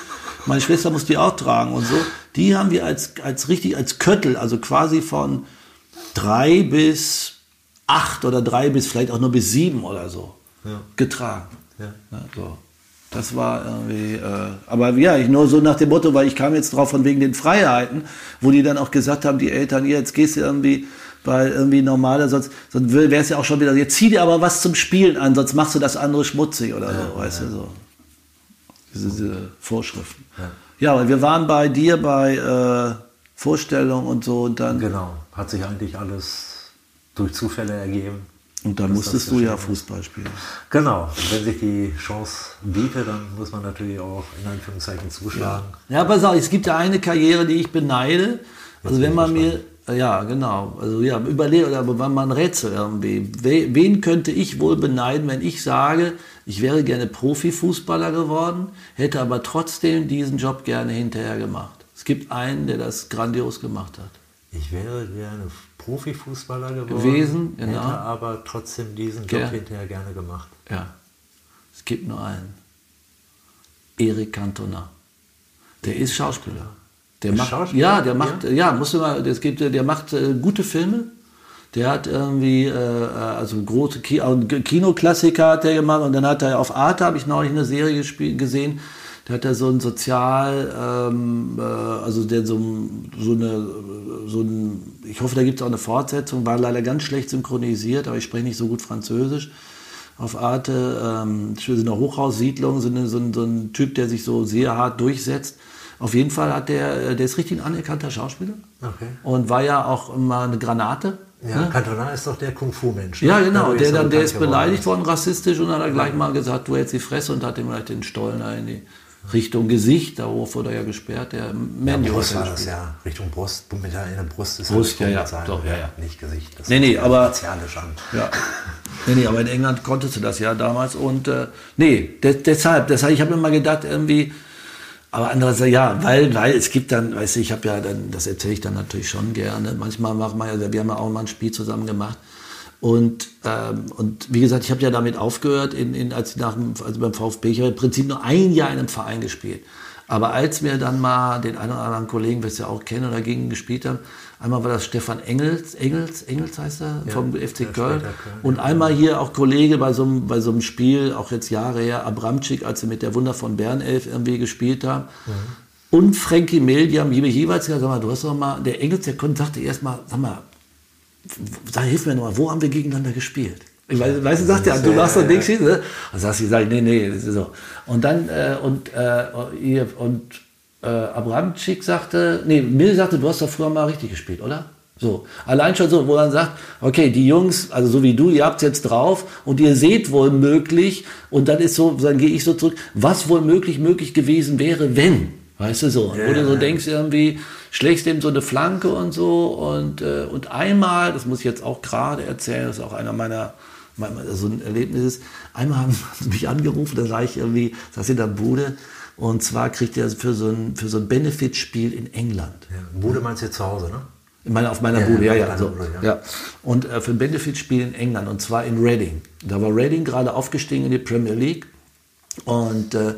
Speaker 1: Meine Schwester musste die auch tragen und so. Die haben wir als, als richtig, als Köttel, also quasi von drei bis acht oder drei bis vielleicht auch nur bis sieben oder so
Speaker 2: Ja.
Speaker 1: getragen.
Speaker 2: Ja.
Speaker 1: Ja, so. Das war irgendwie, äh, aber ja, ich nur so nach dem Motto, weil ich kam jetzt drauf von wegen den Freiheiten, wo die dann auch gesagt haben, die Eltern, ja, jetzt gehst du irgendwie bei irgendwie normaler, sonst, sonst wäre es ja auch schon wieder, jetzt zieh dir aber was zum Spielen an, sonst machst du das andere schmutzig oder so, weißt du, so. Diese, diese Vorschriften. Ja. und wir waren bei dir bei äh, Vorstellungen und so und dann,
Speaker 2: Genau. Hat sich eigentlich alles durch Zufälle ergeben.
Speaker 1: Und dann musstest du ja. Fußball spielen.
Speaker 2: Genau. Und wenn sich die Chance bietet, dann muss man natürlich auch in Anführungszeichen zuschlagen.
Speaker 1: Ja, pass auf, es gibt ja eine Karriere, die ich beneide. Also wenn man mir, ja genau, also ja, überlege, aber wenn man Rätsel irgendwie, we- wen könnte ich wohl beneiden, wenn ich sage, ich wäre gerne Profifußballer geworden, hätte aber trotzdem diesen Job gerne hinterher gemacht. Es gibt einen, der das grandios gemacht hat.
Speaker 2: Ich wäre gerne Profifußballer geworden,
Speaker 1: Gewesen, genau.
Speaker 2: hätte aber trotzdem diesen Job
Speaker 1: Ja.
Speaker 2: hinterher gerne gemacht.
Speaker 1: Ja, es gibt nur einen. Erik Cantona. Der ist Schauspieler. Der
Speaker 2: Ist
Speaker 1: macht,
Speaker 2: Schauspieler?
Speaker 1: ja, der macht, ja, musst du mal, es gibt, der macht äh, gute Filme. Der hat irgendwie, äh, also große Ki Kinoklassiker hat der gemacht und dann hat er auf Arte, habe ich neulich eine Serie gesehen, hat er so ein Sozial, ähm, äh, also der so, so eine, so ein, ich hoffe, da gibt es auch eine Fortsetzung, war leider ganz schlecht synchronisiert, aber ich spreche nicht so gut Französisch auf Arte, ähm, so eine Hochhaussiedlung, so, eine, so, ein, so ein Typ, der sich so sehr hart durchsetzt. Auf jeden Fall hat der, äh, der ist richtig ein anerkannter Schauspieler
Speaker 2: Okay.
Speaker 1: und war ja auch immer eine Granate.
Speaker 2: Ja,
Speaker 1: ne?
Speaker 2: Cantona ist doch der Kung-Fu-Mensch.
Speaker 1: Ja,
Speaker 2: ne?
Speaker 1: genau.
Speaker 2: Dadurch
Speaker 1: Der,
Speaker 2: er
Speaker 1: dann, der ist beleidigt worden, rassistisch, und dann hat er gleich mal gesagt, du hältst die Fresse und hat ihm gleich den Stollen in die Richtung Gesicht, da wurde er ja gesperrt, der
Speaker 2: Ja,
Speaker 1: Menu
Speaker 2: Brust war das ja. Richtung Brust. Mit der in der Brust ist
Speaker 1: Brust, ja, ja,
Speaker 2: sein.
Speaker 1: doch, ja, ja.
Speaker 2: Nicht Gesicht. Das
Speaker 1: Nee, nee, aber-
Speaker 2: an.
Speaker 1: Ja. Nee, nee, aber in England konntest du das ja damals. Und äh, nee, de deshalb, deshalb, ich habe mir mal gedacht, irgendwie, Aber andererseits, ja, weil, weil es gibt dann, weißt du, ich habe ja dann, das erzähle ich dann natürlich schon gerne. Manchmal machen wir ja, wir haben ja auch mal ein Spiel zusammen gemacht. Und, ähm, und wie gesagt, ich habe ja damit aufgehört, in, in, als ich nach dem, also beim VfB, ich habe im Prinzip nur ein Jahr in einem Verein gespielt. Aber als wir dann mal den einen oder anderen Kollegen, wir es ja auch kennen, oder gegen gespielt haben, einmal war das Stefan Engels, Engels, Engels heißt er, ja, vom FC Köln. Köln. Und einmal hier auch Kollege bei so, einem, bei so einem Spiel, auch jetzt Jahre her, Abramczyk, als sie mit der Wunder von Bern 11 irgendwie gespielt haben. Mhm. Und Frankie Mill, die haben jeweils gesagt, sag mal, du hast doch mal, der Engels, der konnte, sagte erst mal, sag mal, sag, hilf mir nochmal, wo haben wir gegeneinander gespielt? Ich weiß, weißt du, sagt ja, du machst doch nichts hin. Ne? Und sagst du, sag ich, nee, nee, so. Und dann, äh, und, äh, und äh, Abramczyk sagte, nee, Mill sagte, du hast doch früher mal richtig gespielt, oder? So, allein schon so, wo man sagt, okay, die Jungs, also so wie du, ihr habt jetzt drauf und ihr seht wohl möglich, und dann ist so, dann gehe ich so zurück, was wohl möglich möglich gewesen wäre, wenn, weißt du so, yeah. wo du so denkst irgendwie, schlägst dem so eine Flanke und so und, äh, und einmal, das muss ich jetzt auch gerade erzählen, das ist auch einer meiner so ein Erlebnis ist. Einmal haben sie mich angerufen, da sah ich irgendwie, saß in der Bude. Und zwar kriegt er für so ein, für so ein Benefit-Spiel in England.
Speaker 2: Ja, Bude meinst du jetzt zu Hause, ne?
Speaker 1: Meine, auf meiner ja, Bude, ja, ja. So, Bude, ja. ja. Und äh, für ein Benefit-Spiel in England, und zwar in Reading. Da war Reading gerade aufgestiegen in die Premier League. Und äh,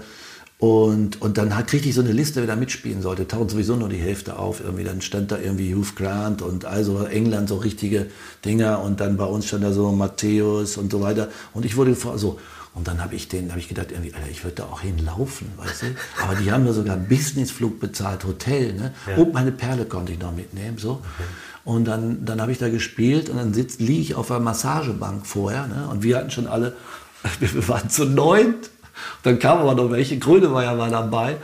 Speaker 1: und, und dann kriegte ich so eine Liste, wer da mitspielen sollte. Taucht sowieso nur die Hälfte auf. Irgendwie. Dann stand da irgendwie Hugh Grant und also England so richtige Dinger. Und dann bei uns stand da so Matthäus und so weiter. Und ich wurde so. Und dann habe ich den, habe ich gedacht, irgendwie, Alter, ich würde da auch hinlaufen, weißt du? Aber die haben mir sogar einen Businessflug bezahlt, Hotel, ne? Ja. Und meine Perle konnte ich noch mitnehmen, so. Okay. Und dann, dann habe ich da gespielt und dann sitzt, liege ich auf einer Massagebank vorher, ne? Und wir hatten schon alle, wir waren zu neunt dann kamen aber noch welche. Grönemeyer war dabei.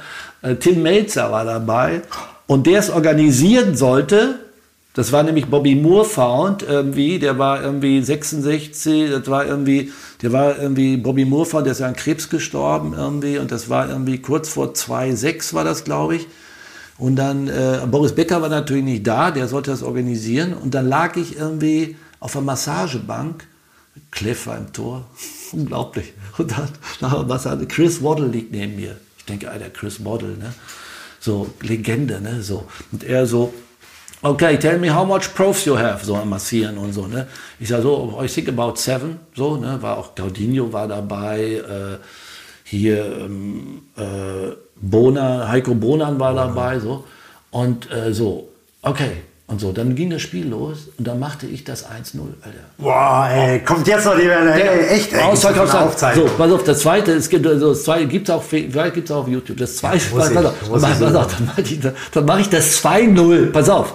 Speaker 1: Äh, Tim Melzer war dabei. Und der es organisieren sollte, das war nämlich Bobby Moorfound irgendwie, der war irgendwie 66, das war irgendwie, der war irgendwie Bobby Moorfound, der ist ja an Krebs gestorben irgendwie und das war irgendwie kurz vor 2,6 war das, glaube ich. Und dann, äh, Boris Becker war natürlich nicht da, der sollte das organisieren und dann lag ich irgendwie auf der Massagebank, Cliff war im Tor, unglaublich. Und dann, nachher was hat Chris Waddle liegt neben mir. Ich denke, Alter, Chris Waddle, ne? So, Legende, ne? So. Und er so, okay, tell me how much profs you have, so am Massieren und so, ne? Ich sage so, I think about seven, so, ne? War auch Gaudinho war dabei, äh, hier ähm, äh, Bona, Heiko Bonan war dabei, so. Und äh, so, okay, und so, dann ging das Spiel los und dann machte ich das 1-0, Alter.
Speaker 2: Boah, ey, kommt jetzt noch die Welle, ey, echt, ey.
Speaker 1: Ausverkaufszeit. So, pass auf, das zweite, es gibt, also das zweite gibt's auch, vielleicht gibt's auch auf YouTube. Das zweite, ja, pass, auf, pass, pass auf, dann mache ich, dann mach ich das 2-0, pass auf,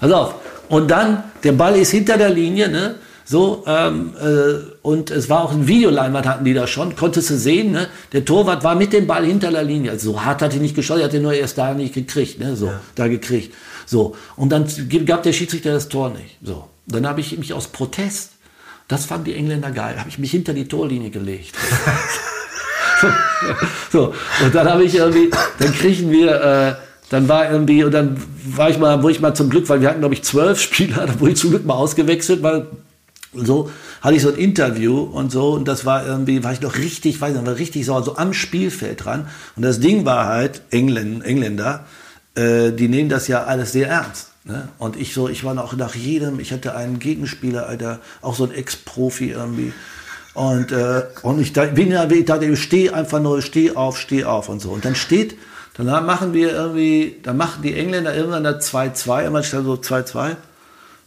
Speaker 1: pass auf. Und dann, der Ball ist hinter der Linie, ne? So, ähm, äh, und es war auch ein Videoleinwand hatten die da schon, konntest du sehen, ne? Der Torwart war mit dem Ball hinter der Linie. Also so hart hat er nicht geschossen, er hat ihn nur erst da nicht gekriegt, ne? So, ja. da gekriegt. So, und dann gab der Schiedsrichter das Tor nicht. So, dann habe ich mich aus Protest, das fanden die Engländer geil, habe ich mich hinter die Torlinie gelegt. so, und dann habe ich irgendwie, dann kriegen wir, äh, dann war irgendwie, und dann war ich mal, wo ich mal zum Glück, weil wir hatten, glaube ich, zwölf Spieler, da wurde ich zum Glück mal ausgewechselt, weil so hatte ich so ein Interview und so und das war irgendwie, war ich noch richtig, weiß nicht, war richtig so, so am Spielfeld dran und das Ding war halt, Engländer, Engländer äh, die nehmen das ja alles sehr ernst. Ne? Und ich so, ich war noch nach jedem, ich hatte einen Gegenspieler, Alter, auch so ein Ex-Profi irgendwie. Und, äh, und ich bin ja, ich dachte, ich stehe einfach nur, steh auf, steh auf und so. Und dann steht, dann machen wir irgendwie, dann machen die Engländer irgendwann da 2-2, immer schnell so 2-2.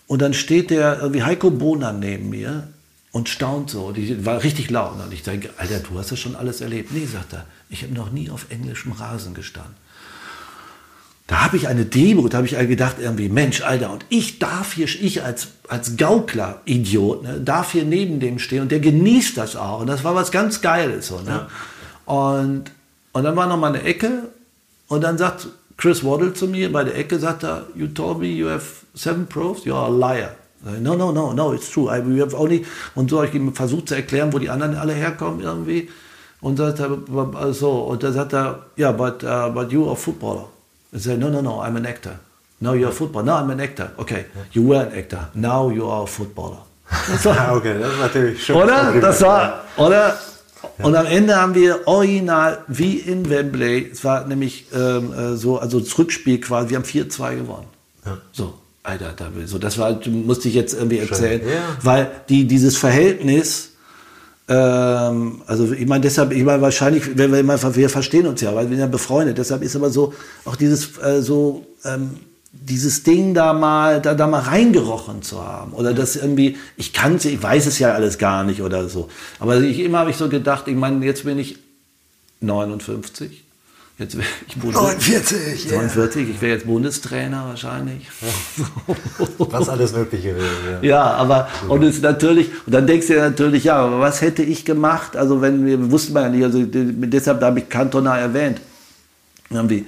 Speaker 1: Und dann steht der irgendwie Heiko Bohner neben mir und staunt so. Die war richtig laut. Und ich denke, Alter, du hast das schon alles erlebt. Nee, sagt er, ich habe noch nie auf englischem Rasen gestanden da habe ich eine Demo, da habe ich gedacht, irgendwie, Mensch, Alter, und ich darf hier, ich als, als Gaukler, Idiot, ne, darf hier neben dem stehen und der genießt das auch. Und das war was ganz Geiles. So, ne? Ja. und, und dann war noch mal eine Ecke und dann sagt Chris Waddle zu mir bei der Ecke, sagt er, you told me you have seven pros, you're a liar. No, no, no, no, it's true. I, we have only, und so habe ich ihm versucht zu erklären, wo die anderen alle herkommen irgendwie. Und, sagt er, so, und dann sagt er, ja, yeah, but, uh, but you are footballer. I said, no, no, no, I'm an actor. No, you're a footballer. No, I'm an actor. Okay, you were an actor. Now you are a footballer.
Speaker 2: Das war, okay, das ist natürlich schon.
Speaker 1: Oder? Das war, oder? Und am Ende haben wir original wie in Wembley, es war nämlich ähm, äh, so, also das Rückspiel quasi, wir haben 4-2 gewonnen.
Speaker 3: Ja.
Speaker 1: So, Alter, da, so, das war, musste ich jetzt irgendwie erzählen,
Speaker 3: Ja.
Speaker 1: weil die, dieses Verhältnis, ähm, also ich meine, deshalb, ich meine, wahrscheinlich, wenn wir immer, wir verstehen uns ja, weil wir sind ja befreundet, deshalb ist aber so, auch dieses, äh, so, ähm, dieses Ding da mal, da, da mal reingerochen zu haben. Oder das irgendwie, ich kann ich weiß es ja alles gar nicht oder so. Aber ich, immer habe ich so gedacht, ich meine, jetzt bin ich 59. Jetzt ich Bundes
Speaker 3: 49, yeah.
Speaker 1: 49, ich wäre jetzt Bundestrainer wahrscheinlich.
Speaker 3: Was alles Mögliche wäre. Ja.
Speaker 1: Ja, aber und es ist natürlich, und dann denkst du dir natürlich, ja, aber was hätte ich gemacht? Also wenn wir wussten wir ja nicht, also de- deshalb habe ich Cantona erwähnt. Irgendwie,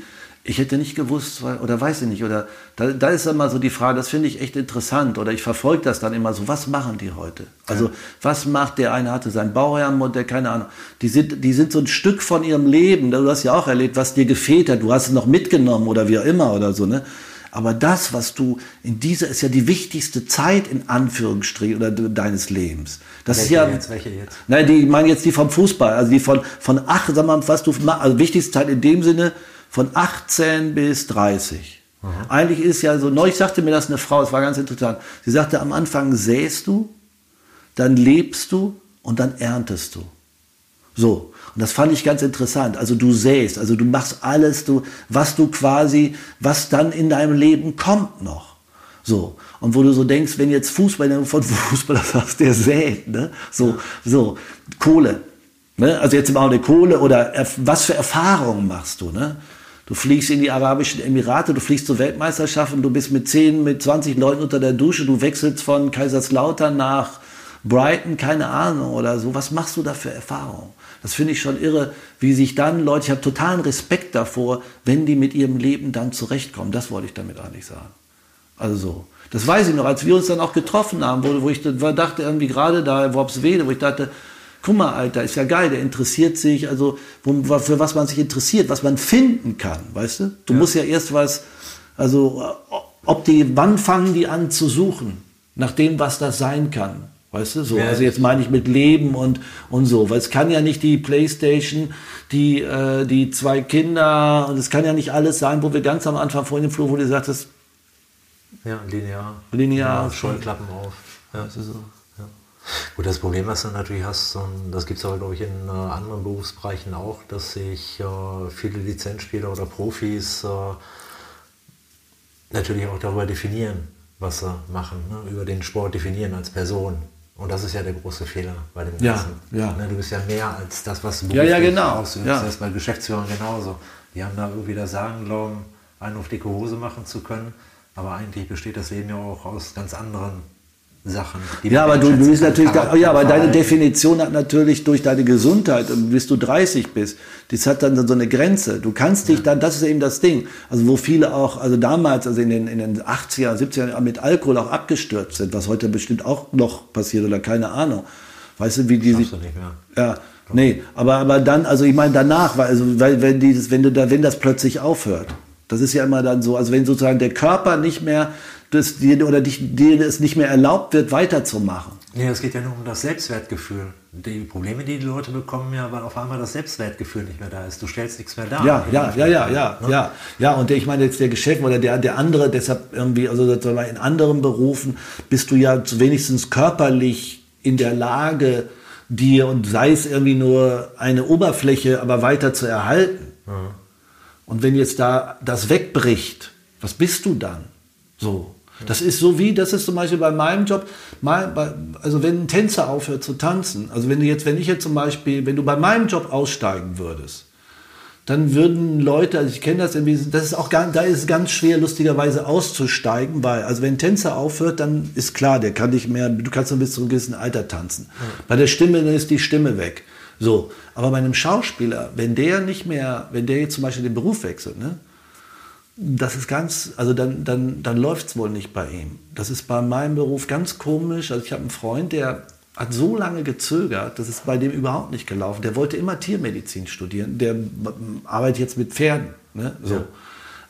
Speaker 1: ich hätte nicht gewusst, oder weiß ich nicht, oder da, da ist immer so die Frage, das finde ich echt interessant, oder ich verfolge das dann immer so, was machen die heute? Also was macht der eine hatte sein Bauherrenmodell, keine Ahnung. Die sind, die sind so ein Stück von ihrem Leben, du hast ja auch erlebt, was dir gefehlt hat, du hast es noch mitgenommen oder wie auch immer oder so, ne? Aber das, was du in dieser, ist ja die wichtigste Zeit in Anführungsstrichen oder de- deines Lebens. Das ist
Speaker 3: Welche
Speaker 1: ja,
Speaker 3: jetzt? Welche jetzt?
Speaker 1: Nein, die ich meine jetzt die vom Fußball, also die von von acht, sag mal, was du machst, also wichtigste Zeit in dem Sinne von 18 bis 30. Eigentlich ist ja so, neulich sagte mir das eine Frau, es war ganz interessant. Sie sagte, am Anfang säst du, dann lebst du und dann erntest du. So. Und das fand ich ganz interessant. Also du säst, also du machst alles, du, was du quasi, was dann in deinem Leben kommt noch. So. Und wo du so denkst, wenn jetzt Fußball, wenn du von Fußballer sagst, der sät, ne? So, so. Kohle. Ne? Also jetzt im Augenblick Kohle oder was für Erfahrungen machst du, ne? Du fliegst in die Arabischen Emirate, du fliegst zur Weltmeisterschaft und du bist mit 10, mit 20 Leuten unter der Dusche, du wechselst von Kaiserslautern nach Brighton, keine Ahnung oder so. Was machst du da für Erfahrungen? Das finde ich schon irre, wie sich dann Leute, ich habe totalen Respekt davor, wenn die mit ihrem Leben dann zurechtkommen. Das wollte ich damit eigentlich sagen. Also so. Das weiß ich noch, als wir uns dann auch getroffen haben, wo, wo ich da- dachte, irgendwie gerade da in Worpswede, wo ich dachte, guck mal, Alter, ist ja geil, der interessiert sich, also wo, für was man sich interessiert, was man finden kann, weißt du? Du musst ja erst was, also ob die, wann fangen die an zu suchen, nach dem, was das sein kann, weißt du? So,
Speaker 3: Ja.
Speaker 1: also jetzt meine ich mit Leben und, und so, weil es kann ja nicht die Playstation, die, äh, die zwei Kinder, und es kann ja nicht alles sein, wo wir ganz am Anfang vorhin im Flur, wo du sagtest,
Speaker 3: Ja, linear.
Speaker 1: Linear.
Speaker 3: Ja, Scheuklappen auf. Ja.
Speaker 1: ist so.
Speaker 3: Gut, das Problem, was du natürlich hast, und das gibt es aber, glaube ich, in äh, anderen Berufsbereichen auch, dass sich äh, viele Lizenzspieler oder Profis äh, natürlich auch darüber definieren, was sie machen, ne? über den Sport definieren als Person. Und das ist ja der große Fehler bei dem
Speaker 1: Ja,
Speaker 3: Ganzen.
Speaker 1: ja.
Speaker 3: Ne? Du bist ja mehr als das, was du
Speaker 1: Ja, ja, genau,
Speaker 3: ausübst.
Speaker 1: ja.
Speaker 3: Das ist bei Geschäftsführern genauso. Die haben da irgendwie das Sagen glauben, einen auf dicke Hose machen zu können. Aber eigentlich besteht das Leben ja auch aus ganz anderen Sachen.
Speaker 1: Ja, aber du, du bist natürlich, da, ja, aber deine. Definition hat natürlich durch deine Gesundheit, und bis du 30 bist, das hat dann so eine Grenze. Du kannst dich dann, das ist eben das Ding, also wo viele auch, also damals, also in den, in den 80er, 70er mit Alkohol auch abgestürzt sind, was heute bestimmt auch noch passiert oder keine Ahnung. Weißt du, wie die sich,
Speaker 3: du nicht mehr.
Speaker 1: ja, nee, aber, aber dann, also ich meine danach, weil, also, weil wenn dieses, wenn du da, wenn das plötzlich aufhört, das ist ja immer dann so, also wenn sozusagen der Körper nicht mehr, das, dir, oder dich, dir es nicht mehr erlaubt wird, weiterzumachen.
Speaker 3: Nee, es geht ja nur um das Selbstwertgefühl. Die Probleme, die die Leute bekommen, ja, weil auf einmal das Selbstwertgefühl nicht mehr da ist. Du stellst nichts mehr dar.
Speaker 1: Ja, ja, ja, ja, ja,
Speaker 3: Ne?
Speaker 1: ja, ja. Und ich meine jetzt der Geschäft oder der, der andere, deshalb irgendwie, also in anderen Berufen bist du ja zu- wenigstens körperlich in der Lage, dir und sei es irgendwie nur eine Oberfläche, aber weiter zu erhalten. Und wenn jetzt da das wegbricht, was bist du dann? So. Das ist so wie, das ist zum Beispiel bei meinem Job, mal bei, also wenn ein Tänzer aufhört zu tanzen, also wenn du jetzt, wenn ich jetzt zum Beispiel, wenn du bei meinem Job aussteigen würdest, dann würden Leute, also ich kenne das irgendwie, das ist auch ganz, da ist es ganz schwer, lustigerweise auszusteigen, weil, also wenn ein Tänzer aufhört, dann ist klar, der kann nicht mehr, du kannst nur bis zu einem gewissen Alter tanzen. Bei der Stimme, dann ist die Stimme weg. So. Aber bei einem Schauspieler, wenn der nicht mehr, wenn der jetzt zum Beispiel den Beruf wechselt, ne? Das ist ganz, also dann, dann, dann läuft es wohl nicht bei ihm. Das ist bei meinem Beruf ganz komisch. Also ich habe einen Freund, der hat so lange gezögert, das ist bei dem überhaupt nicht gelaufen. Der wollte immer Tiermedizin studieren. Der arbeitet jetzt mit Pferden. Ne? So.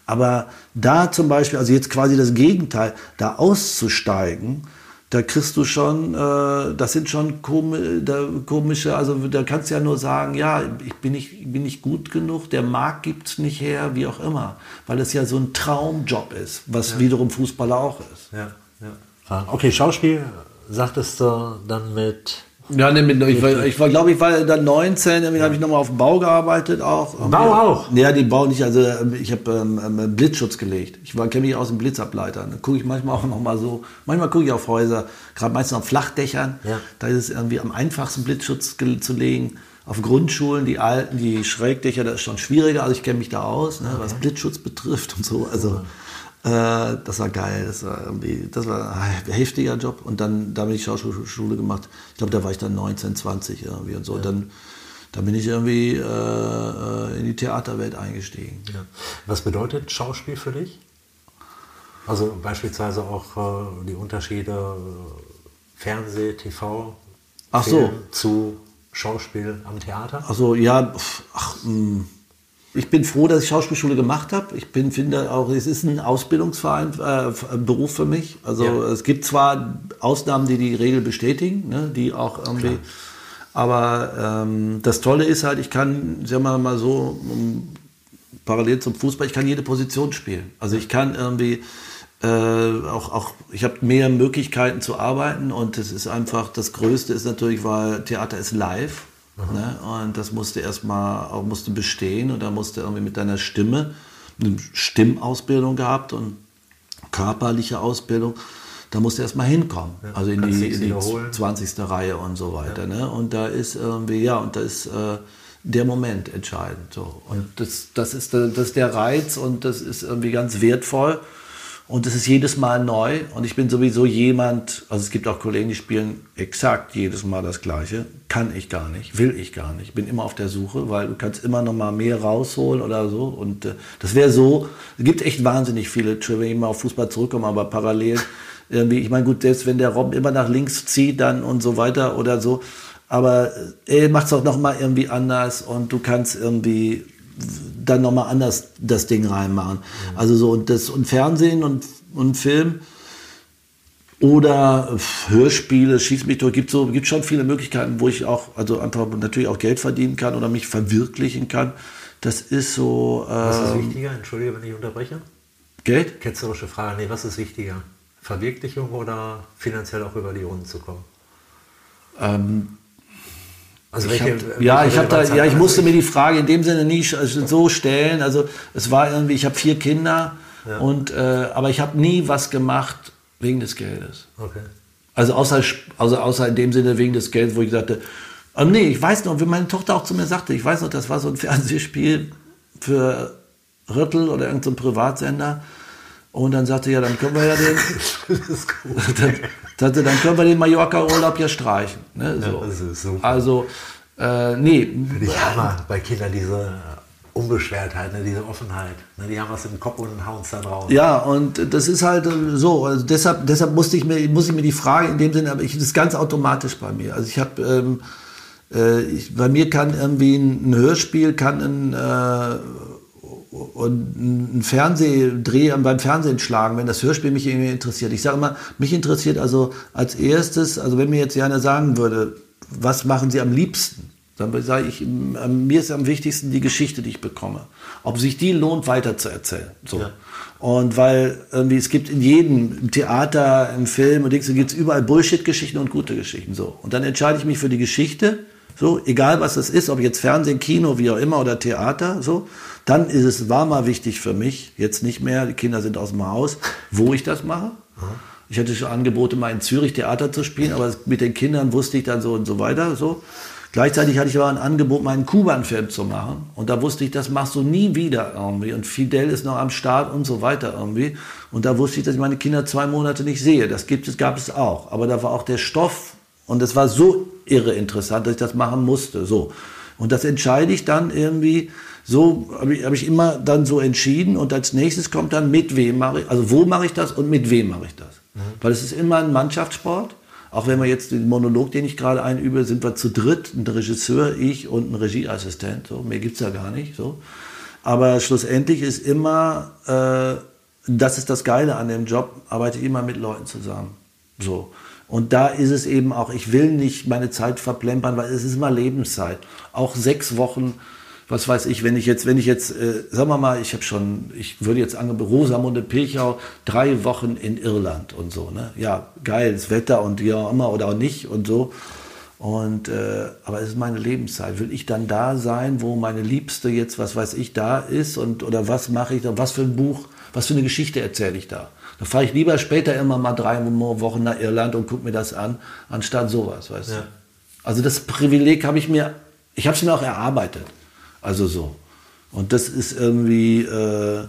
Speaker 1: Aber da zum Beispiel, also jetzt quasi das Gegenteil, da auszusteigen, da kriegst du schon, äh, das sind schon komische, also da kannst du ja nur sagen, ja, ich bin nicht, bin nicht gut genug, der Markt gibt es nicht her, wie auch immer, weil es ja so ein Traumjob ist, was ja. wiederum Fußballer auch ist.
Speaker 3: Ja, ja. Okay, Schauspiel sagtest du dann mit
Speaker 1: ja, ne, mit, ich, war, ich war, glaube ich, war dann 19, dann ja. habe ich nochmal auf dem Bau gearbeitet auch.
Speaker 3: Bau auch?
Speaker 1: Ja, die Bau nicht, also ich habe ähm, ähm, Blitzschutz gelegt. Ich kenne mich aus dem Blitzableiter. Dann gucke ich manchmal auch nochmal so, manchmal gucke ich auf Häuser, gerade meistens auf Flachdächern. Ja. Da ist es irgendwie am einfachsten Blitzschutz zu legen. Auf Grundschulen, die alten, die Schrägdächer, das ist schon schwieriger. Also ich kenne mich da aus, ne, was Blitzschutz betrifft und so. Also das war geil, das war irgendwie, das war ein heftiger Job. Und dann, da bin ich Schauspielschule gemacht. Ich glaube, da war ich dann 19, 20 irgendwie und so. Ja. Dann, dann bin ich irgendwie äh, in die Theaterwelt eingestiegen.
Speaker 3: Ja. Was bedeutet Schauspiel für dich? Also beispielsweise auch äh, die Unterschiede äh, Fernseh, TV,
Speaker 1: Ach Film so.
Speaker 3: zu Schauspiel am Theater?
Speaker 1: Ach so, ja, ach, mh hm ich bin froh, dass ich Schauspielschule gemacht habe. Ich bin, finde auch, es ist ein Ausbildungsverein, äh, Beruf für mich. Also ja. es gibt zwar Ausnahmen, die die Regel bestätigen, ne, die auch irgendwie. Klar. Aber ähm, das Tolle ist halt, ich kann, sagen wir mal so, um, parallel zum Fußball, ich kann jede Position spielen. Also ich kann irgendwie äh, auch, auch, ich habe mehr Möglichkeiten zu arbeiten und es ist einfach, das Größte ist natürlich, weil Theater ist live. Ne? Und das musste erstmal auch musste bestehen und da musste irgendwie mit deiner Stimme, eine Stimmausbildung gehabt und körperliche Ausbildung, da musste erstmal hinkommen. Ja, also in die, in die 20. Reihe und so weiter. Ja. Ne? Und da ist irgendwie, ja, und da ist äh, der Moment entscheidend. So. Und ja. das, das, ist, das ist der Reiz und das ist irgendwie ganz wertvoll. Und es ist jedes Mal neu. Und ich bin sowieso jemand, also es gibt auch Kollegen, die spielen exakt jedes Mal das Gleiche. Kann ich gar nicht, will ich gar nicht. Ich bin immer auf der Suche, weil du kannst immer noch mal mehr rausholen oder so. Und äh, das wäre so, es gibt echt wahnsinnig viele, wenn ich mal auf Fußball zurückkomme, aber parallel irgendwie, ich meine, gut, selbst wenn der Robben immer nach links zieht dann und so weiter oder so, aber äh, er macht es auch noch mal irgendwie anders und du kannst irgendwie dann nochmal anders das Ding reinmachen. Mhm. Also so und das und Fernsehen und, und Film oder Hörspiele, schieß mich durch, gibt so gibt schon viele Möglichkeiten, wo ich auch also einfach natürlich auch Geld verdienen kann oder mich verwirklichen kann. Das ist so.
Speaker 3: was ist ähm, wichtiger? Entschuldige, wenn ich unterbreche.
Speaker 1: Geld?
Speaker 3: Ketzerische Frage. Nee, was ist wichtiger? Verwirklichung oder finanziell auch über die Runden zu kommen?
Speaker 1: Ähm, also welche, hab, ja, ich habe da, ja, ich musste mir die Frage in dem Sinne nie so stellen. Also es war irgendwie, ich habe vier Kinder ja. und äh, aber ich habe nie was gemacht wegen des Geldes. Okay. Also außer, also außer in dem Sinne wegen des Geldes, wo ich sagte, oh nee, ich weiß noch, wie meine Tochter auch zu mir sagte, ich weiß noch, das war so ein Fernsehspiel für Rüttel oder irgendein so Privatsender. Und dann sagte ja, dann können wir ja den, dann, sagte, dann können wir den Mallorca-Urlaub ja streichen. Ne? So. Ja, das ist super. Also, äh, nee.
Speaker 3: Ich Hammer bei Kindern diese Unbeschwertheit, ne, diese Offenheit. Ne, die haben was im Kopf und hauen es dann raus.
Speaker 1: Ja, und das ist halt so. Also deshalb, deshalb musste ich mir, muss ich mir die Frage in dem Sinne, aber ich, das ist ganz automatisch bei mir. Also ich habe, ähm, äh, bei mir kann irgendwie ein, ein Hörspiel, kann ein äh, und einen Fernsehdreh beim Fernsehen schlagen, wenn das Hörspiel mich irgendwie interessiert. Ich sage immer, mich interessiert also als erstes, also wenn mir jetzt Jana sagen würde, was machen Sie am liebsten? Dann sage ich, mir ist am wichtigsten die Geschichte, die ich bekomme. Ob sich die lohnt, weiter zu erzählen. So. Ja. Und weil irgendwie, es gibt in jedem Theater, im Film und Dings, gibt es überall Bullshit-Geschichten und gute Geschichten. So. Und dann entscheide ich mich für die Geschichte, so, egal was es ist, ob jetzt Fernsehen, Kino, wie auch immer oder Theater, so. Dann ist es, war mal wichtig für mich, jetzt nicht mehr, die Kinder sind aus dem Haus, wo ich das mache. Ich hatte schon Angebote, mal in Zürich Theater zu spielen, aber mit den Kindern wusste ich dann so und so weiter. So. Gleichzeitig hatte ich aber ein Angebot, meinen Kuban-Film zu machen. Und da wusste ich, das machst du nie wieder irgendwie. Und Fidel ist noch am Start und so weiter irgendwie. Und da wusste ich, dass ich meine Kinder zwei Monate nicht sehe. Das gibt es, gab es auch. Aber da war auch der Stoff. Und es war so irre interessant, dass ich das machen musste. So. Und das entscheide ich dann irgendwie so habe ich, hab ich immer dann so entschieden und als nächstes kommt dann mit wem mache ich, also wo mache ich das und mit wem mache ich das. Mhm. Weil es ist immer ein Mannschaftssport. Auch wenn wir jetzt den Monolog, den ich gerade einübe, sind wir zu dritt, ein Regisseur, ich und ein Regieassistent. So, mehr gibt es ja gar nicht. So. Aber schlussendlich ist immer, äh, das ist das Geile an dem Job, arbeite ich immer mit Leuten zusammen. So. Und da ist es eben auch, ich will nicht meine Zeit verplempern, weil es ist immer Lebenszeit. Auch sechs Wochen, was weiß ich, wenn ich jetzt, wenn ich jetzt, äh, sagen wir mal, ich habe schon, ich würde jetzt angeben, Rosamunde Pilchau, drei Wochen in Irland und so, ne? Ja, geil, das Wetter und ja immer oder auch nicht und so. Und, äh, aber es ist meine Lebenszeit. Will ich dann da sein, wo meine Liebste jetzt, was weiß ich, da ist und, oder was mache ich da, was für ein Buch, was für eine Geschichte erzähle ich da? Da fahre ich lieber später immer mal drei Wochen nach Irland und gucke mir das an, anstatt sowas, weißt ja. du? Also das Privileg habe ich mir, ich habe es mir auch erarbeitet. Also so. Und das ist irgendwie. Äh,